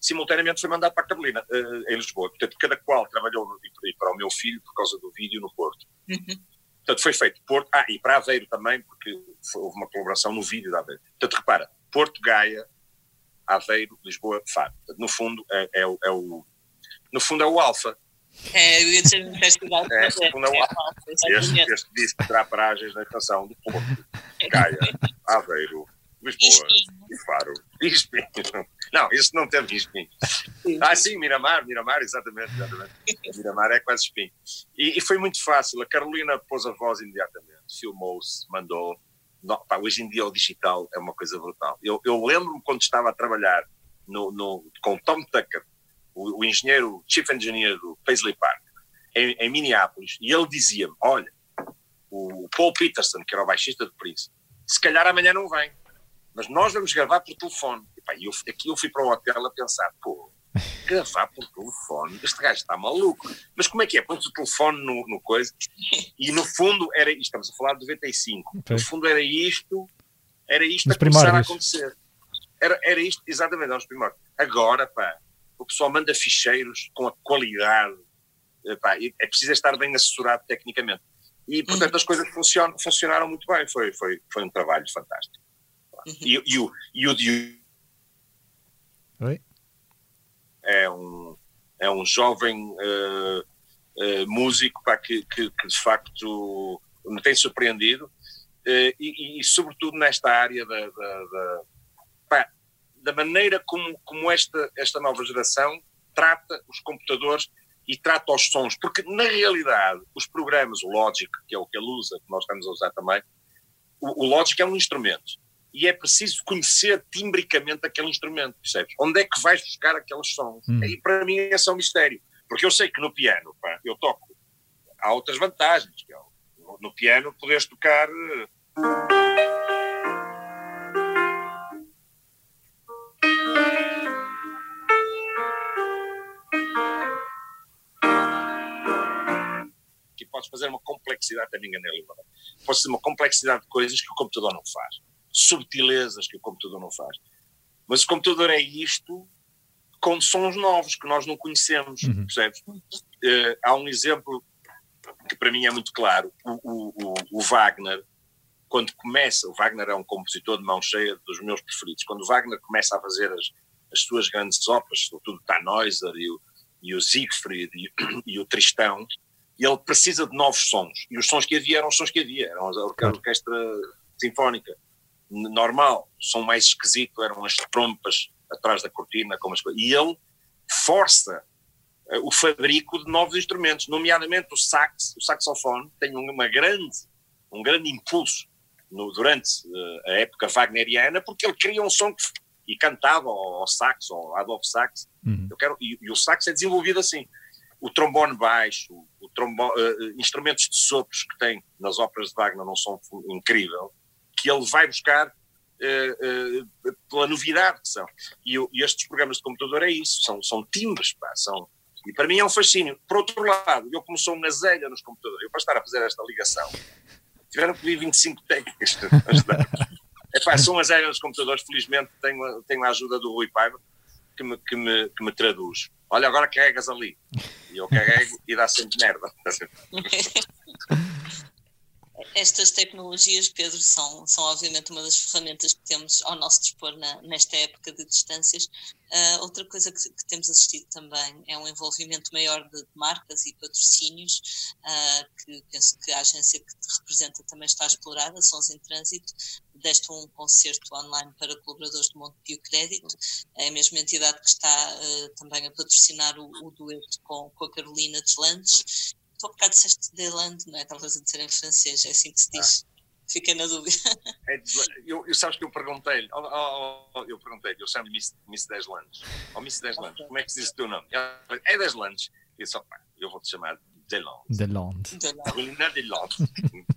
simultaneamente foi mandado para a Carolina, uh, em Lisboa. Portanto, cada qual trabalhou no, e para o meu filho por causa do vídeo no Porto. Uhum. Portanto, foi feito Porto, ah, e para Aveiro também, porque houve uma colaboração no vídeo da Aveiro. Portanto, repara, Porto, Gaia, Aveiro, Lisboa, Faro. No fundo, é, é, o, é o, no fundo é o Alfa. É, eu ia dizer festival. É, no fundo é o Alfa. Este, este disse que terá paragens na estação do Porto, Gaia, Aveiro, Lisboa e Faro. E Espinho. Não, isso não teve Espinho. Ah, sim, Miramar, Miramar, exatamente. exatamente. Miramar é quase Espinho. E, e, foi muito fácil. A Carolina pôs a voz imediatamente, filmou-se, mandou. Pá, hoje em dia o digital é uma coisa brutal. Eu, eu lembro-me quando estava a trabalhar no, no, com Tom Tucker, o, o, engenheiro, chief engineer do Paisley Park, em, em Minneapolis, e ele dizia-me: Olha, o Paul Peterson, que era o baixista do Prince, se calhar amanhã não vem mas nós vamos gravar por telefone. E, pá, eu, aqui eu fui para o hotel a pensar, pô, gravar por telefone, este gajo está maluco. Mas como é que é? Põe o telefone no, no, coisa. E no fundo era isto, estamos a falar de 95. Okay. No fundo era isto, era isto Nos a começar a acontecer. Era, era isto, exatamente, nos primórdios. Agora, pá, o pessoal manda ficheiros com a qualidade, pá, é preciso estar bem assessorado tecnicamente. E, portanto, uhum. as coisas funcionam, funcionaram muito bem. Foi, foi, foi um trabalho fantástico. Uhum. E, e, o, e o Oi? É um, é um jovem uh, uh, músico pá, que, que, que, de facto me tem surpreendido uh, e, e, sobretudo nesta área da, da, da, pá, da maneira como, como esta, esta nova geração trata os computadores e trata os sons, porque na realidade os programas, o Logic, que é o que ele usa, que nós estamos a usar também, o, o Logic é um instrumento e é preciso conhecer timbricamente aquele instrumento, percebes? Onde é que vais buscar aqueles sons? Hum. E para mim esse é um mistério, porque eu sei que no piano pá, eu toco, há outras vantagens, é, no, no piano podes tocar... que podes fazer uma complexidade, também enganei Podes fazer uma complexidade de coisas que o computador não faz subtilezas que o computador não faz. Mas o computador é isto com sons novos que nós não conhecemos, uhum. percebes? Uh, há um exemplo que para mim é muito claro. O, o, o, Wagner, quando começa, o Wagner é um compositor de mão cheia dos meus preferidos, quando o Wagner começa a fazer as, as suas grandes óperas, sobretudo o Tannhäuser e o, e o Siegfried e, [coughs] e, o Tristão, ele precisa de novos sons. E os sons que havia eram os sons que havia, eram a orquestra sinfónica normal, o som mais esquisito eram as trompas atrás da cortina, como as coisas. E ele força o fabrico de novos instrumentos, nomeadamente o sax, o saxofone, tem uma grande, um grande impulso no, durante uh, a época wagneriana, porque ele cria um som que, e cantava ao, sax, ao Adolf Sax, uhum. eu quero, e, e, o sax é desenvolvido assim. O trombone baixo, o trombone, uh, instrumentos de sopros que tem nas óperas de Wagner não são incrível, que ele vai buscar uh, pela novidade que são. E, e, estes programas de computador é isso, são, são timbres, pá, são, e para mim é um fascínio. Por outro lado, eu como sou uma zelha nos computadores, eu para estar a fazer esta ligação, tiveram que vir 25 técnicos a ajudar. É [laughs] pá, sou uma zelha nos computadores, felizmente tenho, tenho a ajuda do Rui Paiva, que me, que, me, que me traduz. Olha, agora carregas ali. E eu carrego e dá sempre merda. [laughs] Estas tecnologias, Pedro, são, são obviamente uma das ferramentas que temos ao nosso dispor na, nesta época de distâncias. Uh, outra coisa que, que, temos assistido também é um envolvimento maior de, marcas e patrocínios, uh, que penso que a agência que te representa também está explorada, Sons em Trânsito, deste um concerto online para colaboradores do Montepio Crédito, é a mesma entidade que está uh, também a patrocinar o, o dueto com, com a Carolina Deslandes tu há bocado disseste Deland, não é? Estavas a dizer em francês, é assim que se diz. Ah. Fiquei na dúvida. [laughs] É, eu, eu sabes que eu perguntei-lhe, oh, oh, oh, eu perguntei-lhe, eu chamo Miss, Miss Deslandes. Oh, Miss Deslandes, okay. como é que se diz o teu nome? Ela, é Deslandes. E eu disse, opa, eu vou-te chamar Deland. Deland. Carolina Deland.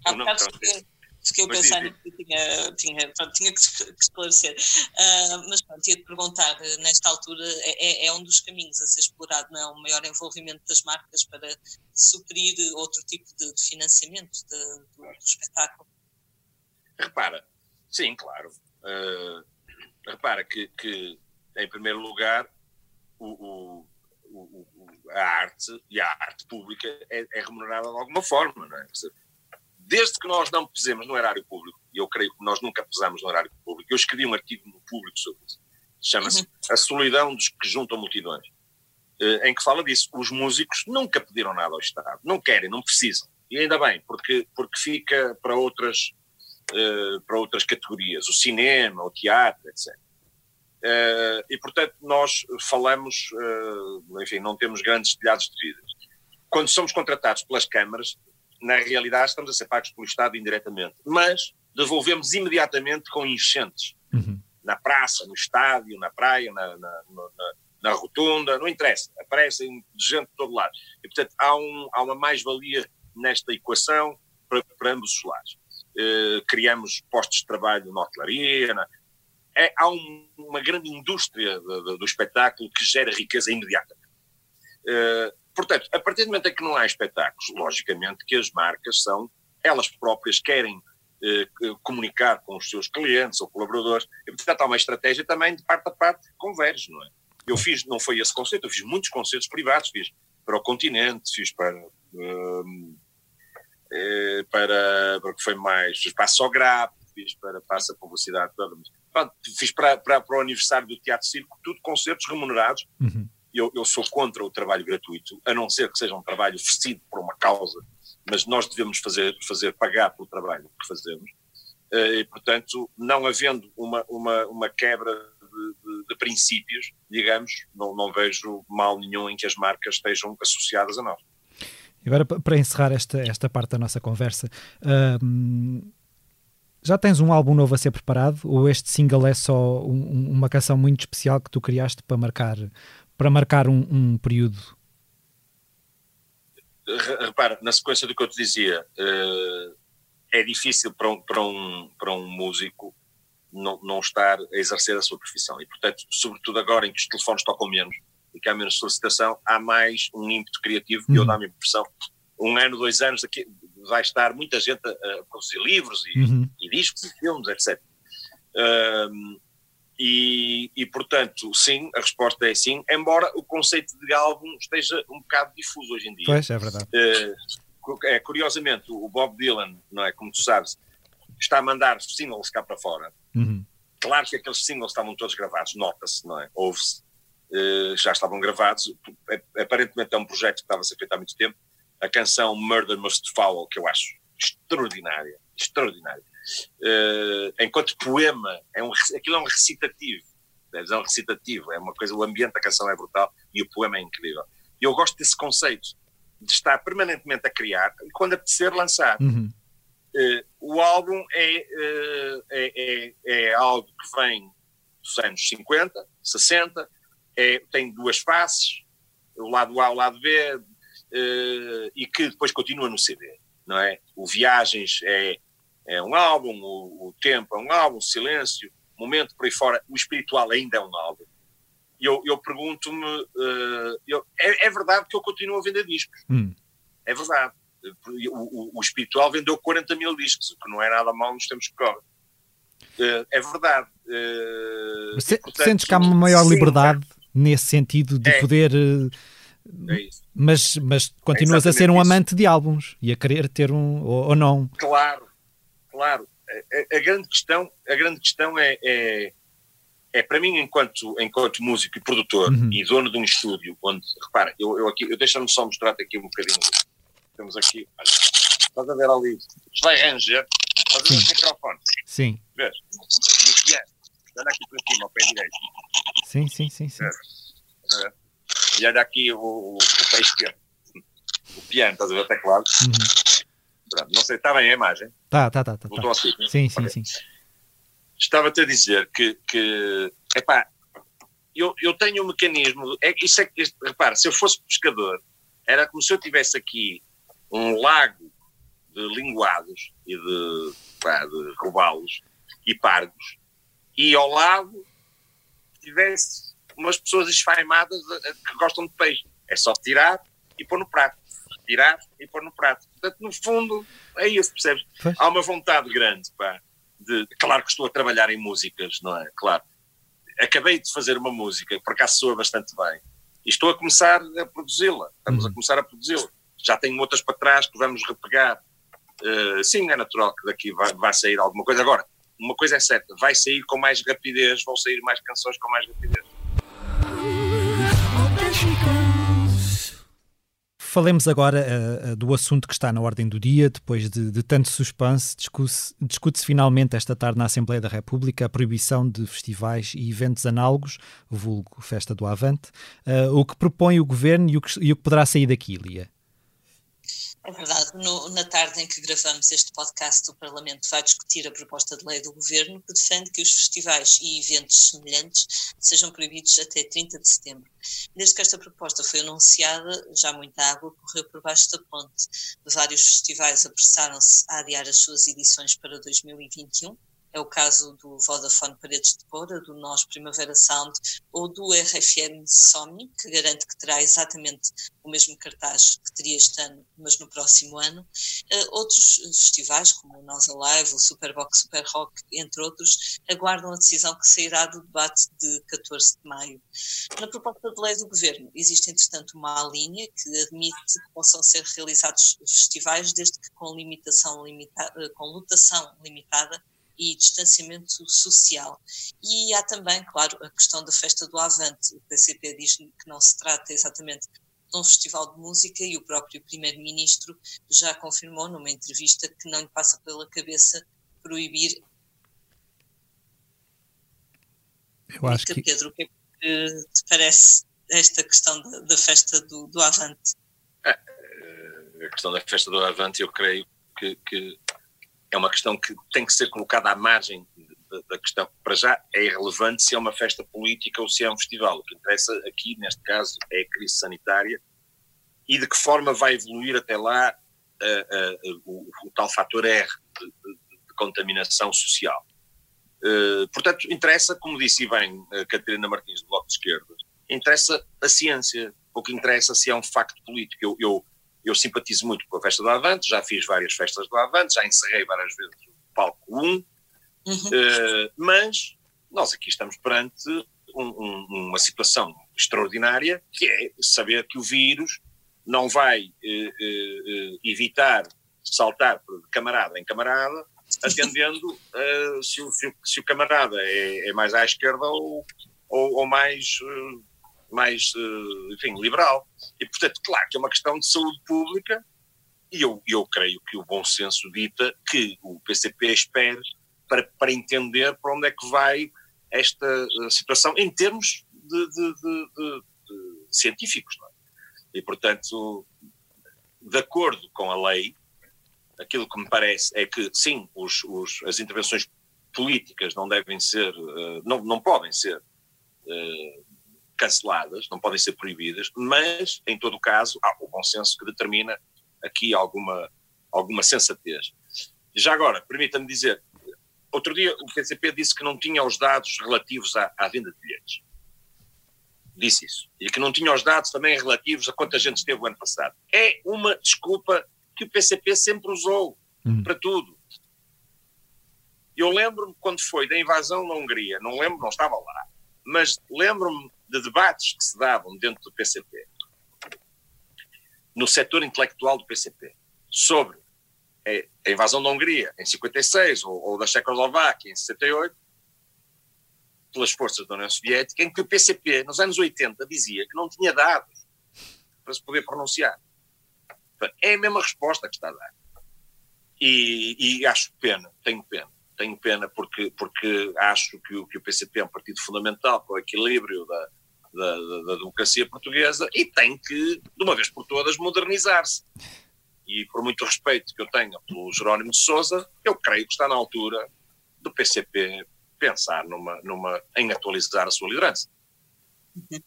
O nome francês. Fiquei a pensar que tinha, tinha, pronto, tinha que esclarecer. Uh, mas pronto, ia-te perguntar, nesta altura, é, é, é, um dos caminhos a ser explorado, não é? Um maior envolvimento das marcas para suprir outro tipo de, de financiamento de, do, do, espetáculo? Repara, sim, claro. Uh, repara que, que, em primeiro lugar, o, o, o, a arte e a arte pública é, é remunerada de alguma forma, não é? Desde que nós não pesemos no erário público, e eu creio que nós nunca pesamos no erário público, eu escrevi um artigo no público sobre isso, chama-se uhum. A Solidão dos que Juntam Multidões, eh, em que fala disso. Os músicos nunca pediram nada ao Estado, não querem, não precisam. E ainda bem, porque, porque fica para outras, uh, para outras categorias, o cinema, o teatro, etc. Eh, e, portanto, nós falamos, enfim, não temos grandes telhados de vidas. Quando somos contratados pelas câmaras, na realidade estamos a ser pagos pelo Estado indiretamente, mas devolvemos imediatamente com enchentes. Uhum. Na praça, no estádio, na praia, na, na, na, na rotunda, não interessa, aparecem gente de todo lado. E, portanto, há, um, há uma mais-valia nesta equação para, para ambos os lados. Uh, criamos postos de trabalho na hotelaria, na, é, há um, uma grande indústria do, do, do, espetáculo que gera riqueza imediatamente. Uh, Portanto, a partir do momento em que não há espetáculos, logicamente que as marcas são, elas próprias querem eh, comunicar com os seus clientes ou colaboradores, e portanto há uma estratégia também de parte a parte converge, não é? Eu fiz, não foi esse conceito, eu fiz muitos concertos privados, fiz para o continente, fiz para, um, eh, para, para que foi mais, fiz para a Sograp, fiz para, para essa publicidade toda, fiz para, para, para o aniversário do Teatro Circo, tudo concertos remunerados, uhum eu, eu, sou contra o trabalho gratuito, a não ser que seja um trabalho oferecido por uma causa, mas nós devemos fazer, fazer pagar pelo trabalho que fazemos. Eh, e, portanto, não havendo uma, uma, uma quebra de, de, de, princípios, digamos, não, não vejo mal nenhum em que as marcas estejam associadas a nós. Agora, para encerrar esta, esta parte da nossa conversa, hum, já tens um álbum novo a ser preparado ou este single é só um, uma canção muito especial que tu criaste para marcar para marcar um, um período? Repara, na sequência do que eu te dizia, uh, é difícil para um, para um, para um músico não, não estar a exercer a sua profissão. E, portanto, sobretudo agora em que os telefones tocam menos e que há menos solicitação, há mais um ímpeto criativo, e eu uhum. dá-me a impressão, um ano, dois anos, aqui vai estar muita gente a, a produzir livros e, uhum. e, discos e filmes, etc. Uh, e, e, portanto, sim, a resposta é sim, embora o conceito de álbum esteja um bocado difuso hoje em dia. Pois, é verdade. Uh, é, curiosamente, o Bob Dylan, não é, como tu sabes, está a mandar singles cá para fora. Uhum. Claro que aqueles singles estavam todos gravados, nota-se, não é? Ouve-se, uh, já estavam gravados. É, aparentemente é um projeto que estava a ser feito há muito tempo. A canção Murder Must Follow, que eu acho extraordinária, extraordinária uh, enquanto poema, é um, aquilo é um recitativo, é um recitativo, é uma coisa, o ambiente da canção é brutal e o poema é incrível. E eu gosto desse conceito de estar permanentemente a criar e quando apetecer lançar. Uhum. Uh, o álbum é, uh, é, é, é, algo que vem dos anos 50, 60, é, tem duas faces, o lado A o lado B, uh, e que depois continua no CD, não é? O Viagens é, é um álbum, o, o Tempo é um álbum, o Silêncio, o Momento por aí fora, o Espiritual ainda é um álbum. E eu, eu pergunto-me, uh, é, é, verdade que eu continuo a vender discos, hum. é verdade. O, o, o, Espiritual vendeu 40 mil discos, o que não é nada mal nos tempos que correm. Uh, é verdade. Uh, Se, portanto, sentes que há uma maior sim, liberdade nesse sentido de é. poder. É mas, mas continuas é a ser um isso. amante de álbuns e a querer ter um ou, ou não. Claro, claro. A, a, grande questão, a grande questão é, é, é para mim, enquanto, enquanto músico e produtor Uhum. e dono de um estúdio, onde, repara, eu, eu aqui, eu deixa-me só mostrar-te aqui um bocadinho. Temos aqui, olha, estás a ver ali, vai ranger, estás a ver os microfones, Sim, vês? E o piano, olha aqui por cima, ao pé direito. sim, sim, sim. sim. É. E olha aqui o, o, o pé esquerdo. O piano, estás a ver o teclado? Uhum. Pronto, não sei, está bem a imagem? Tá, tá, tá. tá, Voltou tá. ao sítio? Sim, sim, Ok. sim. Estava-te a dizer que, que epá, eu, eu tenho um mecanismo, é, isso é isto- repara, se eu fosse pescador, era como se eu tivesse aqui um lago de linguados e de, pá, de robalos e pargos, e ao lado tivesse umas pessoas esfaimadas que gostam de peixe. É só tirar e pôr no prato. Tirar e pôr no prato. Portanto, no fundo, é isso, percebes? Pois. Há uma vontade grande, pá, de, claro que estou a trabalhar em músicas, não é? Claro. Acabei de fazer uma música, por acaso soa bastante bem, e estou a começar a produzi-la. Estamos Uhum. a começar a produzi-la. Já tenho outras para trás que vamos repegar. Uh, sim, é natural que daqui vai, vai sair alguma coisa. Agora, uma coisa é certa, vai sair com mais rapidez, vão sair mais canções com mais rapidez. Falemos agora uh, do assunto que está na ordem do dia. Depois de, de tanto suspense, discute-se discute finalmente esta tarde na Assembleia da República a proibição de festivais e eventos análogos, vulgo Festa do Avante, uh, o que propõe o governo e o que, e o que poderá sair daqui, Lia. É verdade, no- na tarde em que gravamos este podcast, o Parlamento vai discutir a proposta de lei do Governo que defende que os festivais e eventos semelhantes sejam proibidos até 30 de setembro. Desde que esta proposta foi anunciada, já muita água correu por baixo da ponte. Vários festivais apressaram-se a adiar as suas edições para 2021. É o caso do Vodafone Paredes de Cora, do Nós Primavera Sound ou do RFM Somni, que garante que terá exatamente o mesmo cartaz que teria este ano, mas no próximo ano. Uh, outros festivais, como o Nós Alive, o Superbox Super Rock, entre outros, aguardam a decisão que sairá do debate de 14 de maio. Na proposta de lei do Governo, existe, entretanto, uma linha que admite que possam ser realizados festivais desde que com, limitação limita com lotação limitada e distanciamento social. E há também, claro, a questão da festa do Avante. O PCP diz que não se trata exatamente de um festival de música e o próprio primeiro-ministro já confirmou numa entrevista que não lhe passa pela cabeça proibir. Eu acho que Pedro, o que é que te parece esta questão da, da festa do, do Avante? Uh, a questão da festa do Avante, eu creio que, que é uma questão que tem que ser colocada à margem da, questão. Para já é irrelevante se é uma festa política ou se é um festival. O que interessa aqui, neste caso, é a crise sanitária e de que forma vai evoluir até lá uh, uh, o, o, tal fator R de, de, de contaminação social. Uh, portanto, interessa, como disse bem a Catarina Martins do Bloco de Esquerda, interessa a ciência, o que interessa se é um facto político. Eu, eu, eu simpatizo muito com a festa do Avante, já fiz várias festas do Avante, já encerrei várias vezes o palco 1, Uhum. uh, mas nós aqui estamos perante um, um, uma situação extraordinária, que é saber que o vírus não vai uh, uh, evitar saltar de camarada em camarada, [laughs] atendendo uh, se, o, se, o, se, o, camarada é, é, mais à esquerda ou, ou, ou mais, uh, mais uh, enfim, liberal. E, portanto, claro que é uma questão de saúde pública e eu, eu creio que o bom senso dita que o PCP espere para, para entender para onde é que vai esta situação em termos de, de, de, de científicos. É? E, portanto, de acordo com a lei, aquilo que me parece é que, sim, os, os, as intervenções políticas não devem ser, uh, não, não podem ser canceladas, não podem ser proibidas, mas, em todo o caso, há o bom senso que determina aqui alguma, alguma sensatez. Já agora, permita-me dizer, outro dia o PCP disse que não tinha os dados relativos à, à venda de bilhetes. Disse isso. E que não tinha os dados também relativos a quanta gente esteve o ano passado. É uma desculpa que o PCP sempre usou hum. para tudo. Eu lembro-me quando foi da invasão na Hungria, não lembro, não estava lá, mas lembro-me de debates que se davam dentro do PCP, no setor intelectual do PCP, sobre a invasão da Hungria em 56 ou, ou da Checoslováquia em 68, pelas forças da União Soviética, em que o PCP, nos anos 80, dizia que não tinha dados para se poder pronunciar. É a mesma resposta que está a dar. E, e acho pena, tenho pena. Tenho pena porque, porque acho que o, que o PCP é um partido fundamental para o equilíbrio da, da, da, da democracia portuguesa e tem que, de uma vez por todas, modernizar-se. E por muito respeito que eu tenha pelo Jerónimo de Sousa, eu creio que está na altura do PCP pensar numa, numa, em atualizar a sua liderança. Uhum.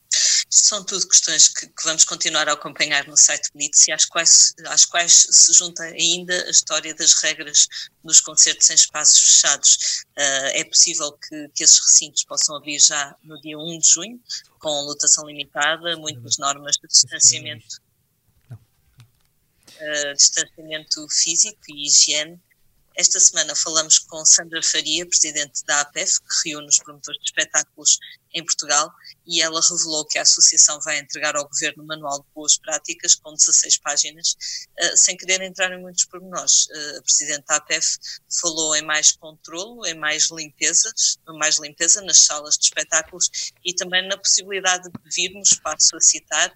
São tudo questões que, que, vamos continuar a acompanhar no site Blitz e às quais, às quais se junta ainda a história das regras dos concertos em espaços fechados. Uh, é possível que, que esses recintos possam abrir já no dia 1 de junho, com lotação limitada, muitas normas de distanciamento, uh, distanciamento físico e higiene esta semana falamos com Sandra Faria, presidente da APEF, que reúne os promotores de espetáculos em Portugal, e ela revelou que a associação vai entregar ao governo um manual de boas práticas com 16 páginas, uh, sem querer entrar em muitos pormenores. Uh, a presidente da APEF falou em mais controlo, em mais limpezas, mais limpeza nas salas de espetáculos e também na possibilidade de virmos, passo a citar,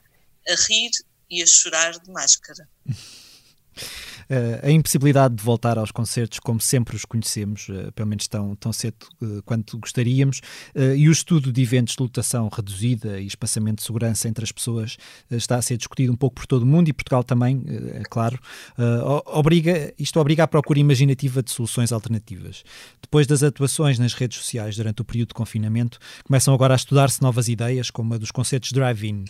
a rir e a chorar de máscara. [laughs] uh, a impossibilidade de voltar aos concertos como sempre os conhecemos, uh, pelo menos tão, tão cedo uh, quanto gostaríamos, e o estudo de eventos de lotação reduzida e espaçamento de segurança entre as pessoas está a ser discutido um pouco por todo o mundo e Portugal também, é claro, obriga, isto obriga à procura imaginativa de soluções alternativas. Depois das atuações nas redes sociais durante o período de confinamento, começam agora a estudar-se novas ideias, como a dos concertos drive-in.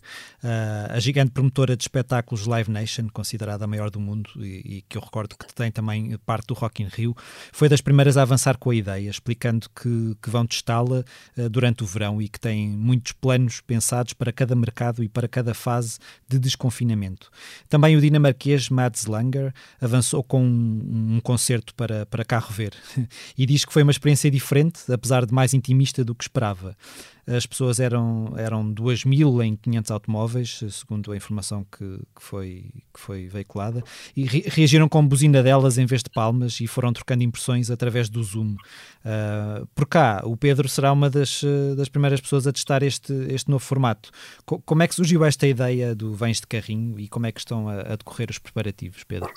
a gigante promotora de espetáculos Live Nation, considerada a maior do mundo e que eu recordo que tem também parte do Rock in Rio, foi das primeiras a avançar com a ideia, explicando que, que vão testá-la uh, durante o verão e que tem muitos planos pensados para cada mercado e para cada fase de desconfinamento. Também o dinamarquês Mads Langer avançou com um, um concerto para, para carro ver [laughs] e diz que foi uma experiência diferente, apesar de mais intimista do que esperava. As pessoas eram, eram 2 mil em 500 automóveis, segundo a informação que, que, foi, que foi veiculada, e re reagiram com buzina delas em vez de palmas e foram trocando impressões através do Zoom. Uh, por cá, o Pedro será uma das, das primeiras pessoas a testar este, este novo formato. Co como é que surgiu esta ideia do Vens de Carrinho e como é que estão a, a decorrer os preparativos, Pedro?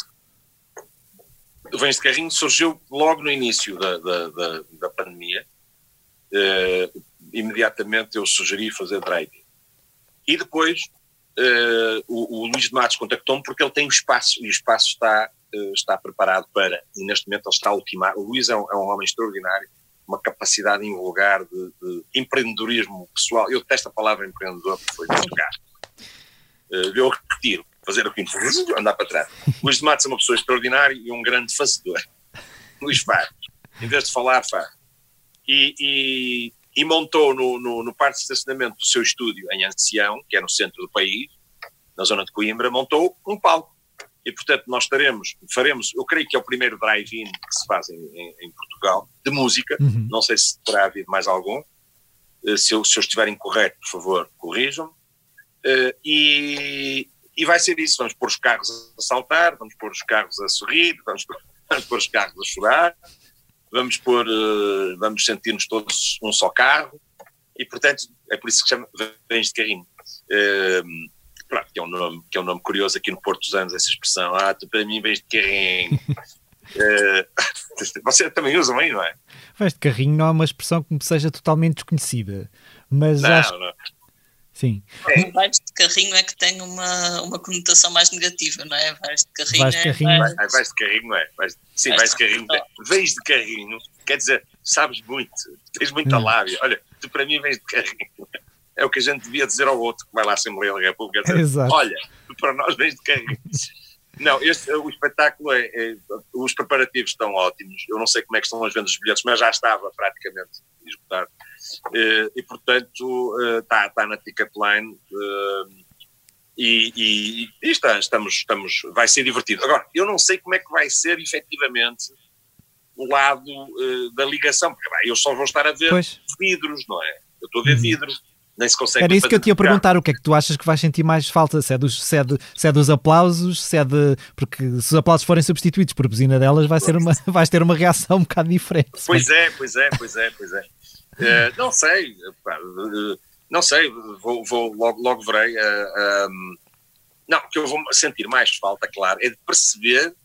O Vens de Carrinho surgiu logo no início da, da, da, da pandemia. Uh, imediatamente eu sugeri fazer drive E depois uh, o, o, Luís de Matos contactou-me porque ele tem o espaço e o espaço está, uh, está preparado para, e neste momento ele está a ultimar. O Luís é um, é um homem extraordinário, uma capacidade invulgar de, de, empreendedorismo pessoal. Eu detesto a palavra empreendedor porque foi muito gasto. Uh, eu retiro, fazer o que andar para trás. Luís de Matos é uma pessoa extraordinária e um grande fazedor. Luís faz. Em vez de falar, faz. E, e, e montou no, no, no parque de estacionamento do seu estúdio em Ancião, que é no centro do país, na zona de Coimbra, montou um palco. E, portanto, nós faremos, eu creio que é o primeiro drive-in que se faz em, em, em Portugal, de música, uhum. não sei se terá havido mais algum, eh, se eu, se eu estiver incorreto, por favor, corrijam-me, uh, e, e vai ser isso, vamos pôr os carros a saltar, vamos pôr os carros a sorrir, vamos pôr, [laughs] vamos pôr os carros a chorar, vamos pôr, uh, vamos sentir-nos todos um só carro, e portanto é por isso que chama Vens de Carrinho. Uh, pronto, que é, um nome, que é um nome curioso aqui no Porto dos Anos, essa expressão, ah, tu para mim vens de carrinho. uh, [laughs] [laughs] você também usa aí, não é? Vens de carrinho não é uma expressão que me seja totalmente desconhecida, mas não, acho... Não. Sim. É. Vais de carrinho é que tem uma, uma conotação mais negativa, não é? Vais de carrinho. Vais de é carrinho, é, vais, vais de carrinho é? Vais, sim, vais, vais de carrinho. Vens de carrinho, quer dizer, sabes muito, tens muita hum. lábia. Olha, tu para mim vens de carrinho. É o que a gente devia dizer ao outro que vai lá à Assembleia da República. Dizer, Exato. Olha, tu para nós vens de carrinho. Não, este, o espetáculo é, é, Os preparativos estão ótimos. Eu não sei como é que estão as vendas dos bilhetes, mas já estava praticamente esgotado. Eh, e, portanto, está, eh, está na Ticketline. Eh, e, e, e está, estamos, estamos, vai ser divertido. Agora, eu não sei como é que vai ser efetivamente o lado da ligação, porque eu só vou estar a ver pois. vidros, não é? Eu estou a ver uhum. vidros nem se consegue. Era isso que eu te ia perguntar: o que é que tu achas que vais sentir mais falta? Se é dos, se é de, se é dos aplausos, se é de. Porque se os aplausos forem substituídos por buzina delas, vai ser uma, [laughs] vais ter uma reação um bocado diferente. Pois é, pois é, pois é, pois é. Uh, não sei, não sei, vou, vou logo, logo verei. Uh, eh, um, não, o que eu vou sentir mais falta, claro, é de perceber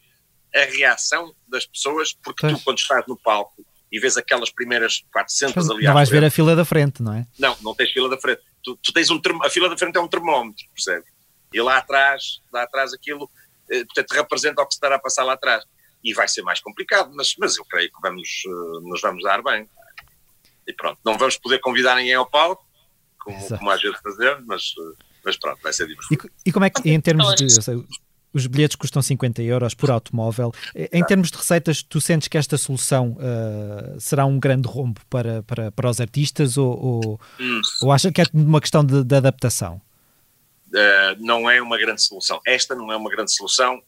a reação das pessoas, porque pois. tu, quando estás no palco, e vês aquelas primeiras 400 ali Não vais ver a fila da frente, não é? Não, não tens fila da frente. Tu, tu tens um a fila da frente é um termómetro, percebe? E lá atrás, lá atrás aquilo, eh, portanto, representa o que se estará a passar lá atrás. E vai ser mais complicado, mas, mas eu creio que vamos, uh, nos vamos dar bem. E pronto, não vamos poder convidar ninguém ao palco, como, como às vezes fazemos, mas, mas pronto, vai ser divertido. E, e como é que, em termos de. Sei, os bilhetes custam 50 euros por automóvel. Em termos de receitas, tu sentes que esta solução uh, será um grande rombo para, para, para os artistas ou, ou, hum. ou acha que é uma questão de, de adaptação? Uh, não é uma grande solução. Esta não é uma grande solução.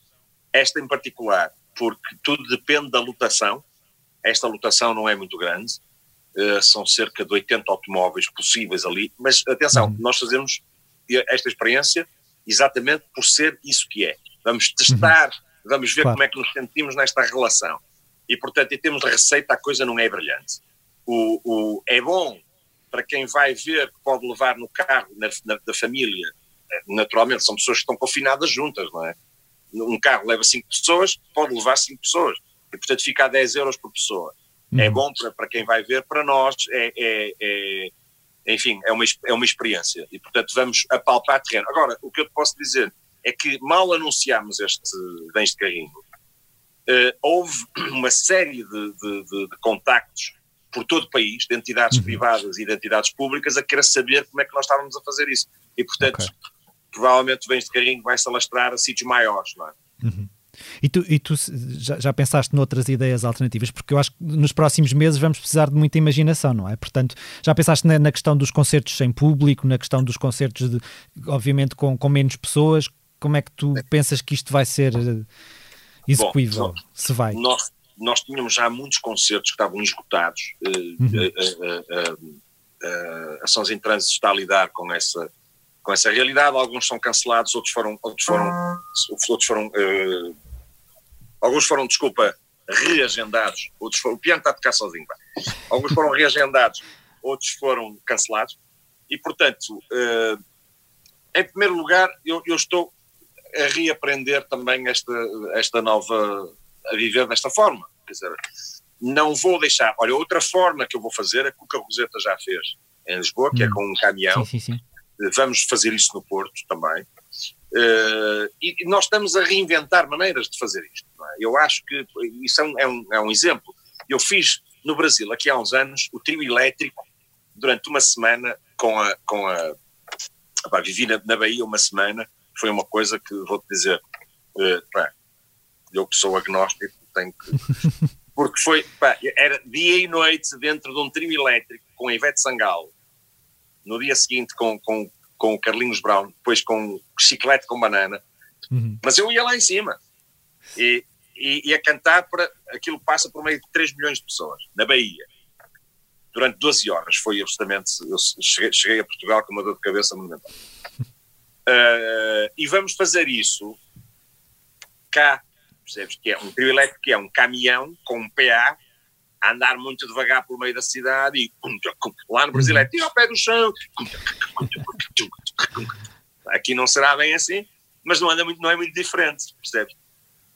Esta em particular, porque tudo depende da lotação. Esta lotação não é muito grande. Uh, são cerca de 80 automóveis possíveis ali. Mas atenção, uhum. nós fazemos esta experiência exatamente por ser isso que é vamos testar, uhum. vamos ver claro. como é que nos sentimos nesta relação. E, portanto, em termos de receita, a coisa não é brilhante. O, o, é bom para quem vai ver que pode levar no carro na, na, da família. Naturalmente, são pessoas que estão confinadas juntas, não é? Um carro leva 5 pessoas, pode levar 5 pessoas. E, portanto, fica a 10 euros por pessoa. É uhum. É bom para, para quem vai ver, para nós é, é, é enfim, é uma, é uma experiência. E, portanto, vamos apalpar terreno. Agora, o que eu te posso dizer é que mal anunciámos este bens de carrinho, uh, houve [clears throat] uma série de, de, de, de, contactos por todo o país, de entidades uhum. privadas e de entidades públicas, a querer saber como é que nós estávamos a fazer isso. E, portanto, okay. provavelmente o bens de carrinho vai se alastrar a sítios maiores, não é? Uhum. E tu, e tu já, já, pensaste noutras ideias alternativas? Porque eu acho que nos próximos meses vamos precisar de muita imaginação, não é? Portanto, já pensaste na, na questão dos concertos sem público, na questão dos concertos, de, obviamente, com, com menos pessoas? como é que tu pensas que isto vai ser eh, execuível, Bom, se vai? Nós, nós tínhamos já muitos concertos que estavam esgotados, eh, uhum. a, a Sons em Trânsito está a lidar com essa, com essa realidade, alguns são cancelados, outros foram, outros foram, outros foram uh, alguns foram, desculpa, reagendados, outros foram, o piano está a tocar sozinho, alguns foram reagendados, outros foram cancelados, e portanto, uh, em primeiro lugar, eu, eu estou a reaprender também esta, esta nova, a viver desta forma. Quer dizer, não vou deixar. Olha, outra forma que eu vou fazer, a Cuca Roseta já fez em Lisboa, que é hum. é com um caminhão. Sim, sim, sim. Vamos fazer isso no Porto também. Uh, e nós estamos a reinventar maneiras de fazer isto. É? Eu acho que isso é um, é, um, é um exemplo. Eu fiz no Brasil, aqui há uns anos, o trio elétrico durante uma semana com a. Com a opá, vivi na, na Bahia uma semana foi uma coisa que vou-te dizer, uh, pá, eu que sou agnóstico, tenho que. [laughs] Porque foi, pá, era dia e noite dentro de um trio elétrico com a Ivete Sangalo, no dia seguinte com, com, com o Carlinhos Brown, depois com chiclete com banana, uhum. mas eu ia lá em cima e, e, e, a cantar para aquilo passa por meio de 3 milhões de pessoas na Bahia durante 12 horas. Foi absolutamente. Eu cheguei, cheguei a Portugal com uma dor de cabeça monumental. Uh, [laughs] e vamos fazer isso cá, percebes? Que é um trio elétrico, que é um caminhão com um PA a andar muito devagar pelo meio da cidade e lá no Brasil é tira ao pé do chão. Aqui não será bem assim, mas não, anda muito, não é muito diferente, percebes?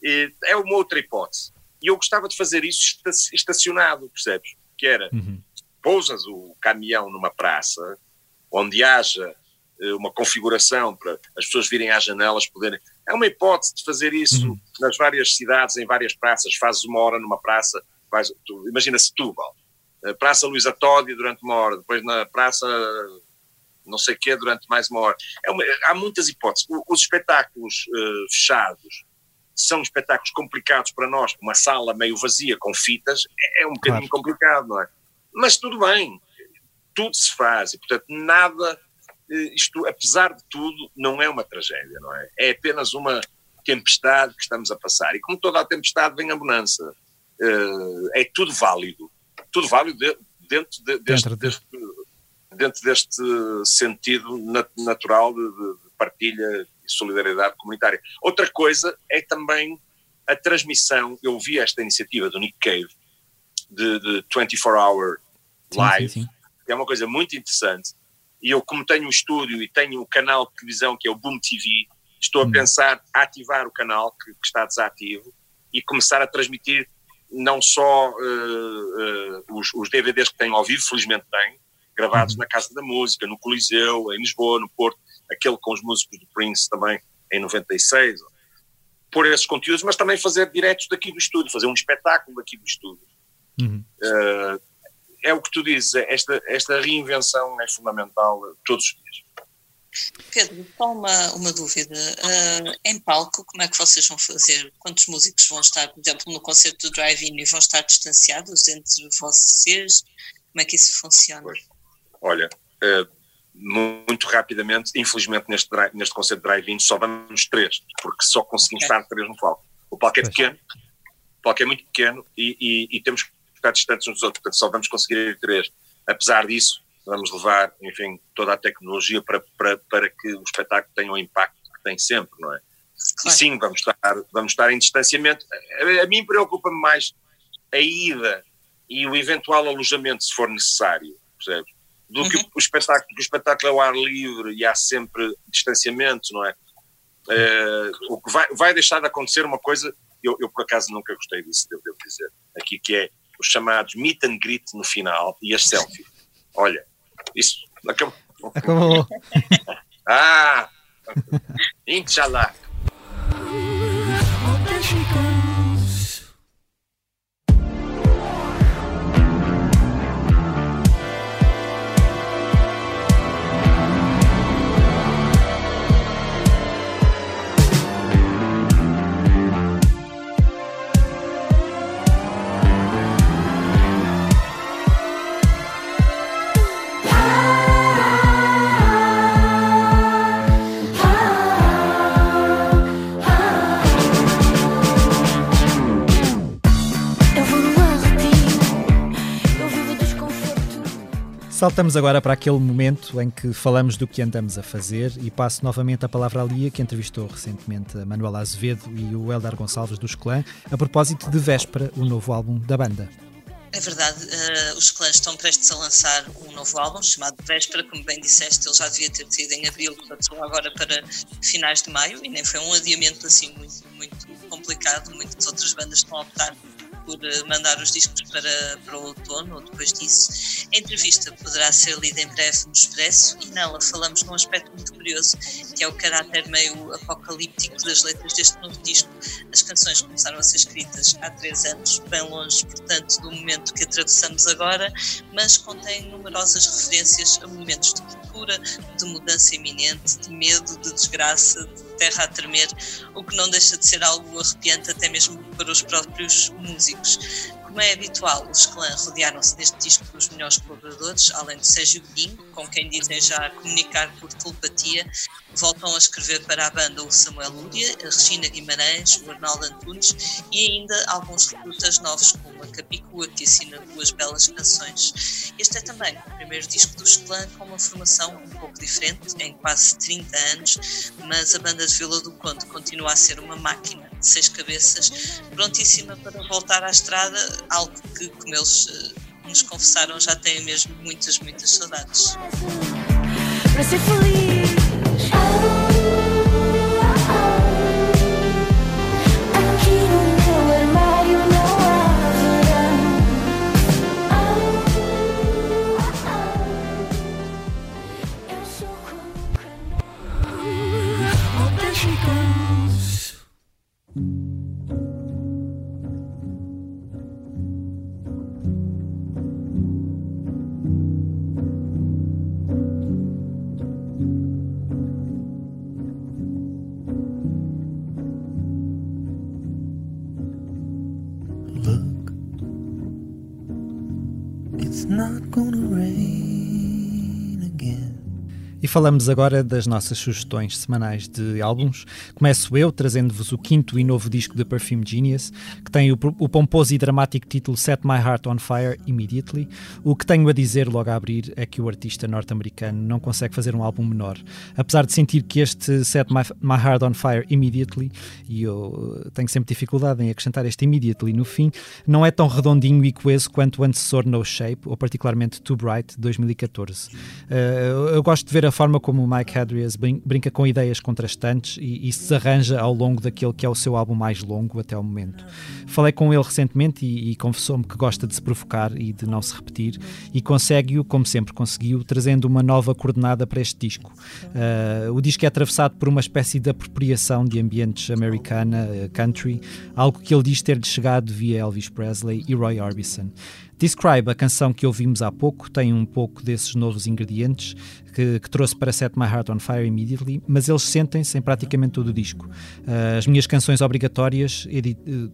E é uma outra hipótese. E eu gostava de fazer isso estacionado, percebes? Que era, uhum. pousas o caminhão numa praça onde haja eh, uma configuração para as pessoas virem às janelas poderem. É uma hipótese de fazer isso uhum. nas várias cidades, em várias praças. Fazes uma hora numa praça, vais, tu, imagina Setúbal, Praça Luísa Todi durante uma hora, depois na Praça não sei o quê durante mais uma hora. É uma, há muitas hipóteses. Os espetáculos uh, fechados são espetáculos complicados para nós, uma sala meio vazia com fitas é, é um bocadinho claro. complicado, não é? Mas tudo bem, tudo se faz e, portanto, nada, eh, isto, apesar de tudo, não é uma tragédia, não é? É apenas uma tempestade que estamos a passar. E como toda a tempestade vem a bonança. Uh, é tudo válido. Tudo válido de, dentro, de, deste, deste, dentro deste sentido natural de, de partilha e solidariedade comunitária. Outra coisa é também a transmissão. Eu vi esta iniciativa do Nick Cave, de, de 24 Hour Live, sim, sim, sim. que é uma coisa muito interessante. E eu, como tenho um estúdio e tenho um canal de televisão que é o Boom TV, estou a hum. pensar ativar o canal que, que, está desativo e começar a transmitir não só uh, uh, os, os, DVDs que tenho ao vivo, felizmente tenho, gravados uhum. na Casa da Música, no Coliseu, em Lisboa, no Porto, aquele com os músicos do Prince também em 96, pôr esses conteúdos, mas também fazer diretos daqui do estúdio, fazer um espetáculo daqui do estúdio. Uhum. Uh, é o que tu dizes, é esta, esta reinvenção é fundamental todos os dias. Pedro, só uma, uma dúvida. Uh, em palco, como é que vocês vão fazer? Quantos músicos vão estar, por exemplo, no concerto do Drive-In e vão estar distanciados entre vocês? Como é que isso funciona? Pois. Olha, uh, muito rapidamente, infelizmente neste, neste concerto de drive-in só vamos três, porque só conseguimos okay. estar três no palco. O palco é pequeno, o palco é muito pequeno e, e, e temos que ficar distantes uns dos outros, portanto só vamos conseguir ir três. Apesar disso, vamos levar, enfim, toda a tecnologia para, para, para que o espetáculo tenha o impacto que tem sempre, não é? Claro. E sim, vamos estar, vamos estar em distanciamento. A, a mim preocupa-me mais a ida e o eventual alojamento, se for necessário, percebes? do uhum. que o espetáculo, porque o espetáculo é ao ar livre e há sempre distanciamento, não é? Uh, o que vai, vai deixar de acontecer uma coisa, eu, eu por acaso nunca gostei disso, devo, devo dizer, aqui que é os chamados meet and greet no final e as selfies. Olha, isso acabou. Acabou. [laughs] ah! Inshallah. Saltamos agora para aquele momento em que falamos do que andamos a fazer e passo novamente a palavra à Lia, que entrevistou recentemente a Manuela Azevedo e o Eldar Gonçalves dos Clã, a propósito de Véspera, o novo álbum da banda. É verdade, uh, os clãs estão prestes a lançar um novo álbum chamado Véspera, como bem disseste, ele já devia ter tido em abril, passou agora para finais de maio e nem foi um adiamento assim muito, muito complicado, muitas outras bandas estão a optar por eh, mandar os discos para, para o outono ou depois disso. A entrevista poderá ser lida em breve no Expresso e nela falamos num aspecto muito curioso, que é o caráter meio apocalíptico das letras deste novo disco. As canções começaram a ser escritas há três anos, bem longe, portanto, do momento que atravessamos agora, mas contém numerosas referências a momentos de procura, de mudança iminente, de medo, de desgraça, de terra a tremer, o que não deixa de ser algo arrepiante até mesmo para os próprios músicos. Como é habitual, os clã rodearam-se neste disco dos melhores colaboradores, além de Sérgio Godinho, com quem dizem já comunicar por telepatia, voltam a escrever para a banda o Samuel Lúria, a Regina Guimarães, o Arnaldo Antunes e ainda alguns recrutas novos, como a Capicua, que assina duas belas canções. Este é também o primeiro disco dos clã com uma formação um pouco diferente, em quase 30 anos, mas a banda de Vila do Conde continua a ser uma máquina de seis cabeças, prontíssima para voltar à estrada, algo que, como eles uh, nos confessaram, já têm mesmo muitas, muitas saudades. Para ser feliz. Falamos agora das nossas sugestões semanais de álbuns. Começo eu, trazendo-vos o quinto e novo disco da Perfume Genius, que tem o, o, pomposo e dramático título Set My Heart on Fire Immediately. O que tenho a dizer logo a abrir é que o artista norte-americano não consegue fazer um álbum menor. Apesar de sentir que este Set My, My Heart on Fire Immediately, e eu tenho sempre dificuldade em acrescentar este Immediately no fim, não é tão redondinho e coeso quanto o antecessor No Shape, ou particularmente Too Bright, de 2014. Uh, eu gosto de ver a forma como o Mike Hadrias brinca com ideias contrastantes e, e se arranja ao longo daquele que é o seu álbum mais longo até o momento. Falei com ele recentemente e, e confessou-me que gosta de se provocar e de não se repetir e consegue-o, como sempre conseguiu, trazendo uma nova coordenada para este disco. Uh, o disco é atravessado por uma espécie de apropriação de ambientes americana, uh, country, algo que ele diz ter-lhe chegado via Elvis Presley e Roy Orbison. Describe, a canção que ouvimos há pouco, tem um pouco desses novos ingredientes que, que trouxe para Set My Heart on Fire Immediately, mas eles sentem-se em praticamente todo o disco. Uh, as minhas canções obrigatórias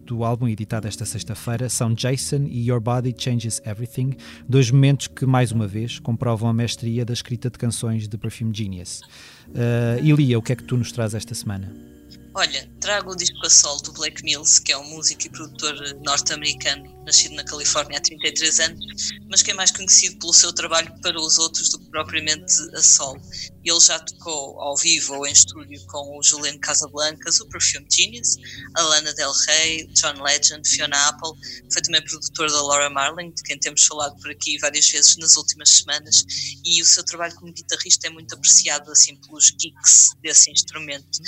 do álbum editado esta sexta-feira são Jason e Your Body Changes Everything, dois momentos que, mais uma vez, comprovam a mestria da escrita de canções de Perfume Genius. Uh, Ilia, o que é que tu nos traz esta semana? Olha, trago o disco a sol do Blake Mills, que é um músico e produtor norte-americano, nascido na Califórnia há 33 anos, mas que é mais conhecido pelo seu trabalho para os outros do que propriamente a sol. Ele já tocou ao vivo ou em estúdio com o Julian Casablancas, o Perfume Genius, a Lana Del Rey, John Legend, Fiona Apple. Foi também produtor da Laura Marling, de quem temos falado por aqui várias vezes nas últimas semanas, e o seu trabalho como guitarrista é muito apreciado assim pelos geeks desse instrumento.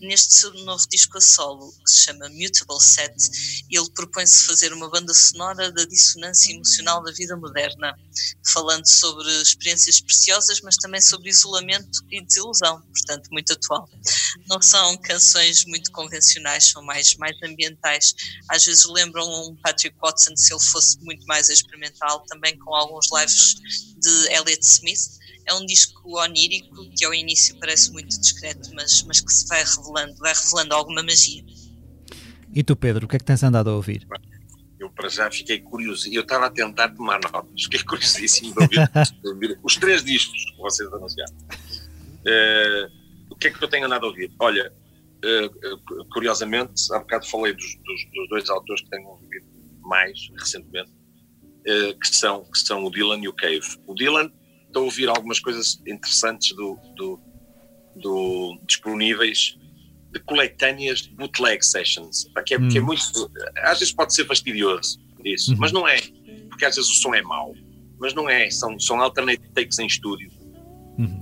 Neste seu novo disco a solo, que se chama Mutable Set, ele propõe-se fazer uma banda sonora da dissonância emocional da vida moderna, falando sobre experiências preciosas, mas também sobre isolamento e desilusão, portanto, muito atual. Não são canções muito convencionais, são mais, mais ambientais. Às vezes lembram um Patrick Watson se ele fosse muito mais experimental, também com alguns lives de Elliott Smith. É um disco onírico que ao início parece muito discreto, mas, mas que se vai revelando, vai revelando alguma magia. E tu, Pedro, o que é que tens andado a ouvir? Para já fiquei curioso. Eu estava a tentar tomar notas, fiquei curiosíssimo de ouvir, de ouvir os três discos que vocês anunciaram. Uh, o que é que eu tenho andado a ouvir? Olha, uh, curiosamente, há bocado falei dos, dos, dos, dois autores que tenho ouvido mais recentemente, uh, que, são, que são o Dylan e o Cave. O Dylan, estou a ouvir algumas coisas interessantes do, do, do disponíveis de coletâneas de bootleg sessions, que é, hum. que é muito. Às vezes pode ser fastidioso isso, uhum. mas não é, porque às vezes o som é mau, mas não é, são, são alternate takes em estúdio. Uhum.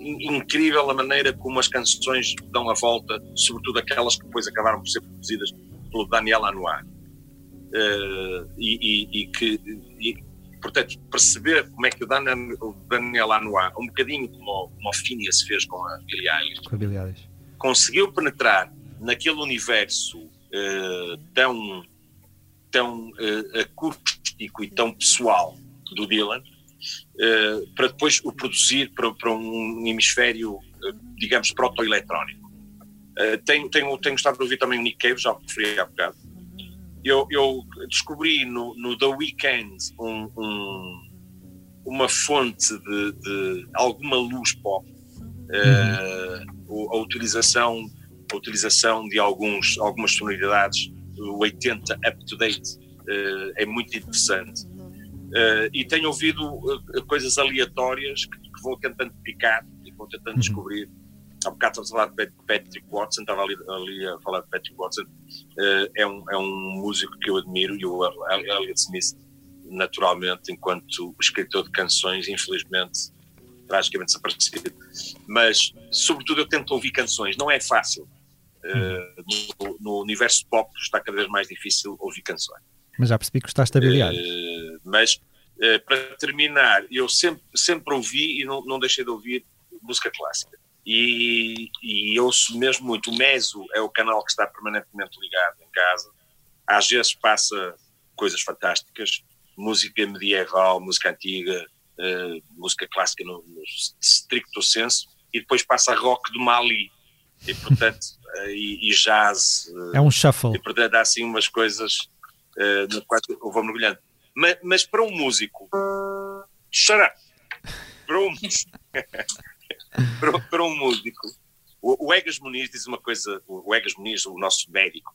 incrível a maneira como as canções dão a volta, sobretudo aquelas que depois acabaram por ser produzidas pelo Daniel Anoir. Uh, e, e, e, que, e, portanto, perceber como é que o Daniel, o Daniel um bocadinho como, como o Phineas fez com a Billie Eilish, conseguiu penetrar naquele universo uh, tão, tão uh, acústico e tão pessoal do Dylan, uh, para depois o produzir para, para um hemisfério, digamos, proto-eletrónico. tenho, tenho, tenho gostado de ouvir também o Nick Cave, já referi há bocado. Eu, eu descobri no, no The Weeknd um, um, uma fonte de, de alguma luz pop. Uhum a utilização, a utilização de alguns, algumas sonoridades, o 80 up-to-date, uh, é muito interessante. Uh, e tenho ouvido uh, coisas aleatórias que, que, vou tentando picar e vou tentando uhum. descobrir. Há bocado estava a falar de Patrick Watson, estava ali, ali a falar de Patrick Watson, é, um, é um músico que eu admiro e o Elliot Smith, naturalmente, enquanto escritor de canções, infelizmente tragicamente desaparecido. Mas, sobretudo, eu tento ouvir canções. Não é fácil. Uh, no, no, universo pop está cada vez mais difícil ouvir canções. Mas já percebi que gostaste de habilidade. Uh, mas, uh, para terminar, eu sempre, sempre ouvi e não, não deixei de ouvir música clássica. E, e ouço mesmo muito. O Meso é o canal que está permanentemente ligado em casa. Às vezes passa coisas fantásticas, música medieval, música antiga, uh, música clássica no, no stricto senso, e depois passa rock do Mali, e portanto, uh, [laughs] e, e, jazz. Uh, é um shuffle. E portanto há assim umas coisas, uh, no qual eu vou mergulhando. Mas, mas para um músico, up! Para um, [laughs] para, para um músico, o, o Egas Muniz diz uma coisa, o Egas Muniz, o nosso médico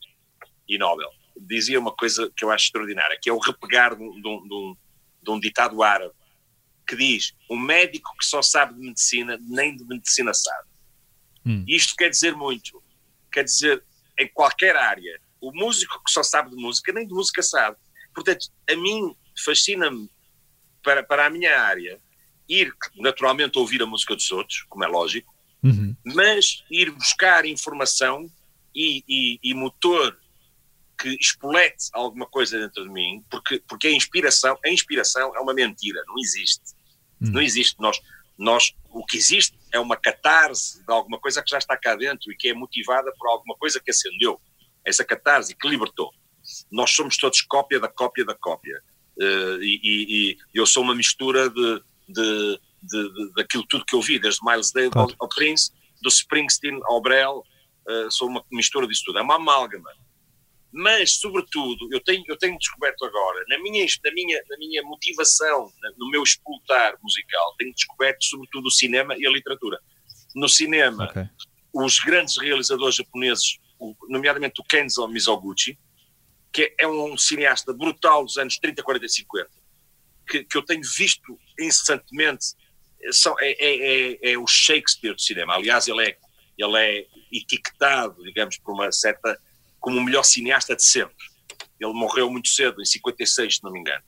e Nobel, dizia uma coisa que eu acho extraordinária, que é o repegar de um, de um, de um ditado árabe, que diz, um médico que só sabe de medicina, nem de medicina sabe. Hum. Isto quer dizer muito. Quer dizer, em qualquer área, o músico que só sabe de música, nem de música sabe. Portanto, a mim fascina-me, para, para a minha área, ir naturalmente ouvir a música dos outros, como é lógico, uhum. mas ir buscar informação e, e, e, motor que espolete alguma coisa dentro de mim, porque, porque a inspiração, a inspiração é uma mentira, não existe. Uhum. Não existe. Nós, nós, o que existe é uma catarse de alguma coisa que já está cá dentro e que é motivada por alguma coisa que acendeu. Essa catarse que libertou. Nós somos todos cópia da cópia da cópia. Uh, e, e, e, eu sou uma mistura de, de, de, de, daquilo tudo que eu vi, desde Miles Davis claro. ao, Prince, do Springsteen ao Brel, uh, sou uma mistura disso tudo. É uma amálgama. Mas, sobretudo, eu tenho, eu tenho descoberto agora, na minha, na minha, na minha motivação, no meu explotar musical, tenho descoberto sobretudo o cinema e a literatura. No cinema, okay. os grandes realizadores japoneses, nomeadamente o Kenzo Mizoguchi, que é um cineasta brutal dos anos 30, 40 e 50, que, que eu tenho visto incessantemente, são, é, é, é, é, o Shakespeare do cinema. Aliás, ele é, ele é etiquetado, digamos, por uma certa como o melhor cineasta de sempre. Ele morreu muito cedo, em 56, se não me engano.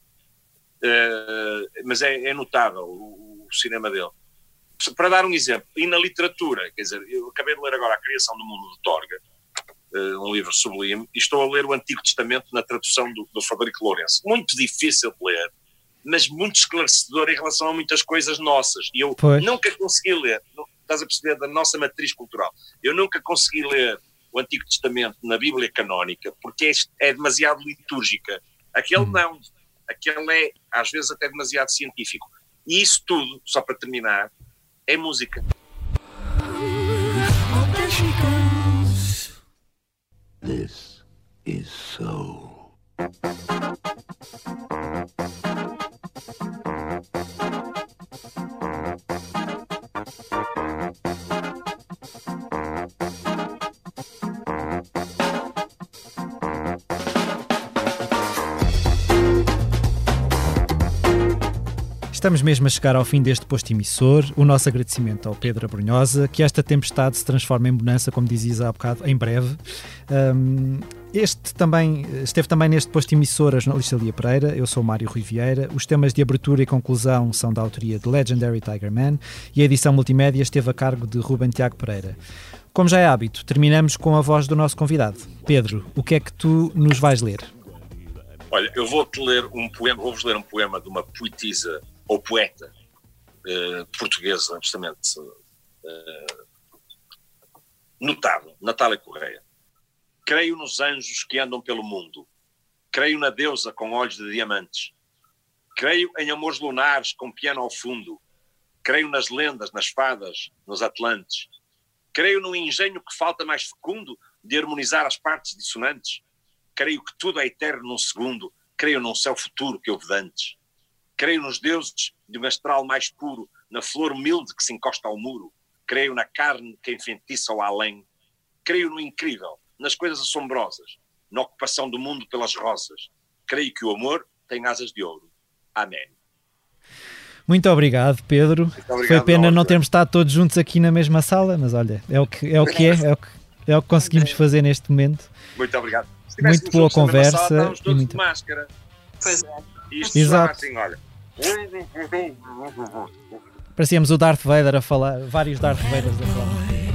Uh, mas é, é notável o, o, cinema dele. Para dar um exemplo, e na literatura, quer dizer, eu acabei de ler agora A Criação do Mundo de Torga, uh, um livro sublime, e estou a ler o Antigo Testamento na tradução do, do Frederico Lourenço. Muito difícil de ler, mas muito esclarecedor em relação a muitas coisas nossas. E eu pois. nunca consegui ler, estás a perceber, da nossa matriz cultural, eu nunca consegui ler o Antigo Testamento na Bíblia canónica, porque é, é demasiado litúrgica. Aquele hum. não. Aquele é, às vezes, até demasiado científico. E isso tudo, só para terminar, é música. This is so. Estamos mesmo a chegar ao fim deste posto emissor. O nosso agradecimento ao Pedro Abrunhosa, que esta tempestade se transforme em bonança, como dizias há bocado, em breve. Um, este também, esteve também neste posto emissor a jornalista Lia Pereira, eu sou Mário Vieira. Os temas de abertura e conclusão são da autoria de Legendary Tiger Man e a edição multimédia esteve a cargo de Ruben Tiago Pereira. Como já é hábito, terminamos com a voz do nosso convidado. Pedro, o que é que tu nos vais ler? Olha, eu vou-te ler um poema, vou-vos ler um poema de uma poetisa ou poeta uh, portuguesa, justamente uh, notável, Natália Correia. Creio nos anjos que andam pelo mundo. Creio na deusa com olhos de diamantes. Creio em amores lunares com piano ao fundo. Creio nas lendas, nas fadas, nos atlantes. Creio no engenho que falta mais fecundo de harmonizar as partes dissonantes. Creio que tudo é eterno num segundo. Creio num céu futuro que houve dantes. Creio nos deuses de um astral mais puro, na flor humilde que se encosta ao muro. Creio na carne que enfeitiça o além. Creio no incrível, nas coisas assombrosas, na ocupação do mundo pelas rosas. Creio que o amor tem asas de ouro. Amém. Muito obrigado, Pedro. Muito obrigado, Foi pena não termos estado todos juntos aqui na mesma sala, mas olha, é o que é, o que é, é, o que, é o que conseguimos fazer neste momento. Muito obrigado. Muito boa conversa. Sala, e muito... de máscara. Pois é. Isto Exato. assim, olha. Parecíamos o Darth Vader a falar, vários Darth Vaders a falar.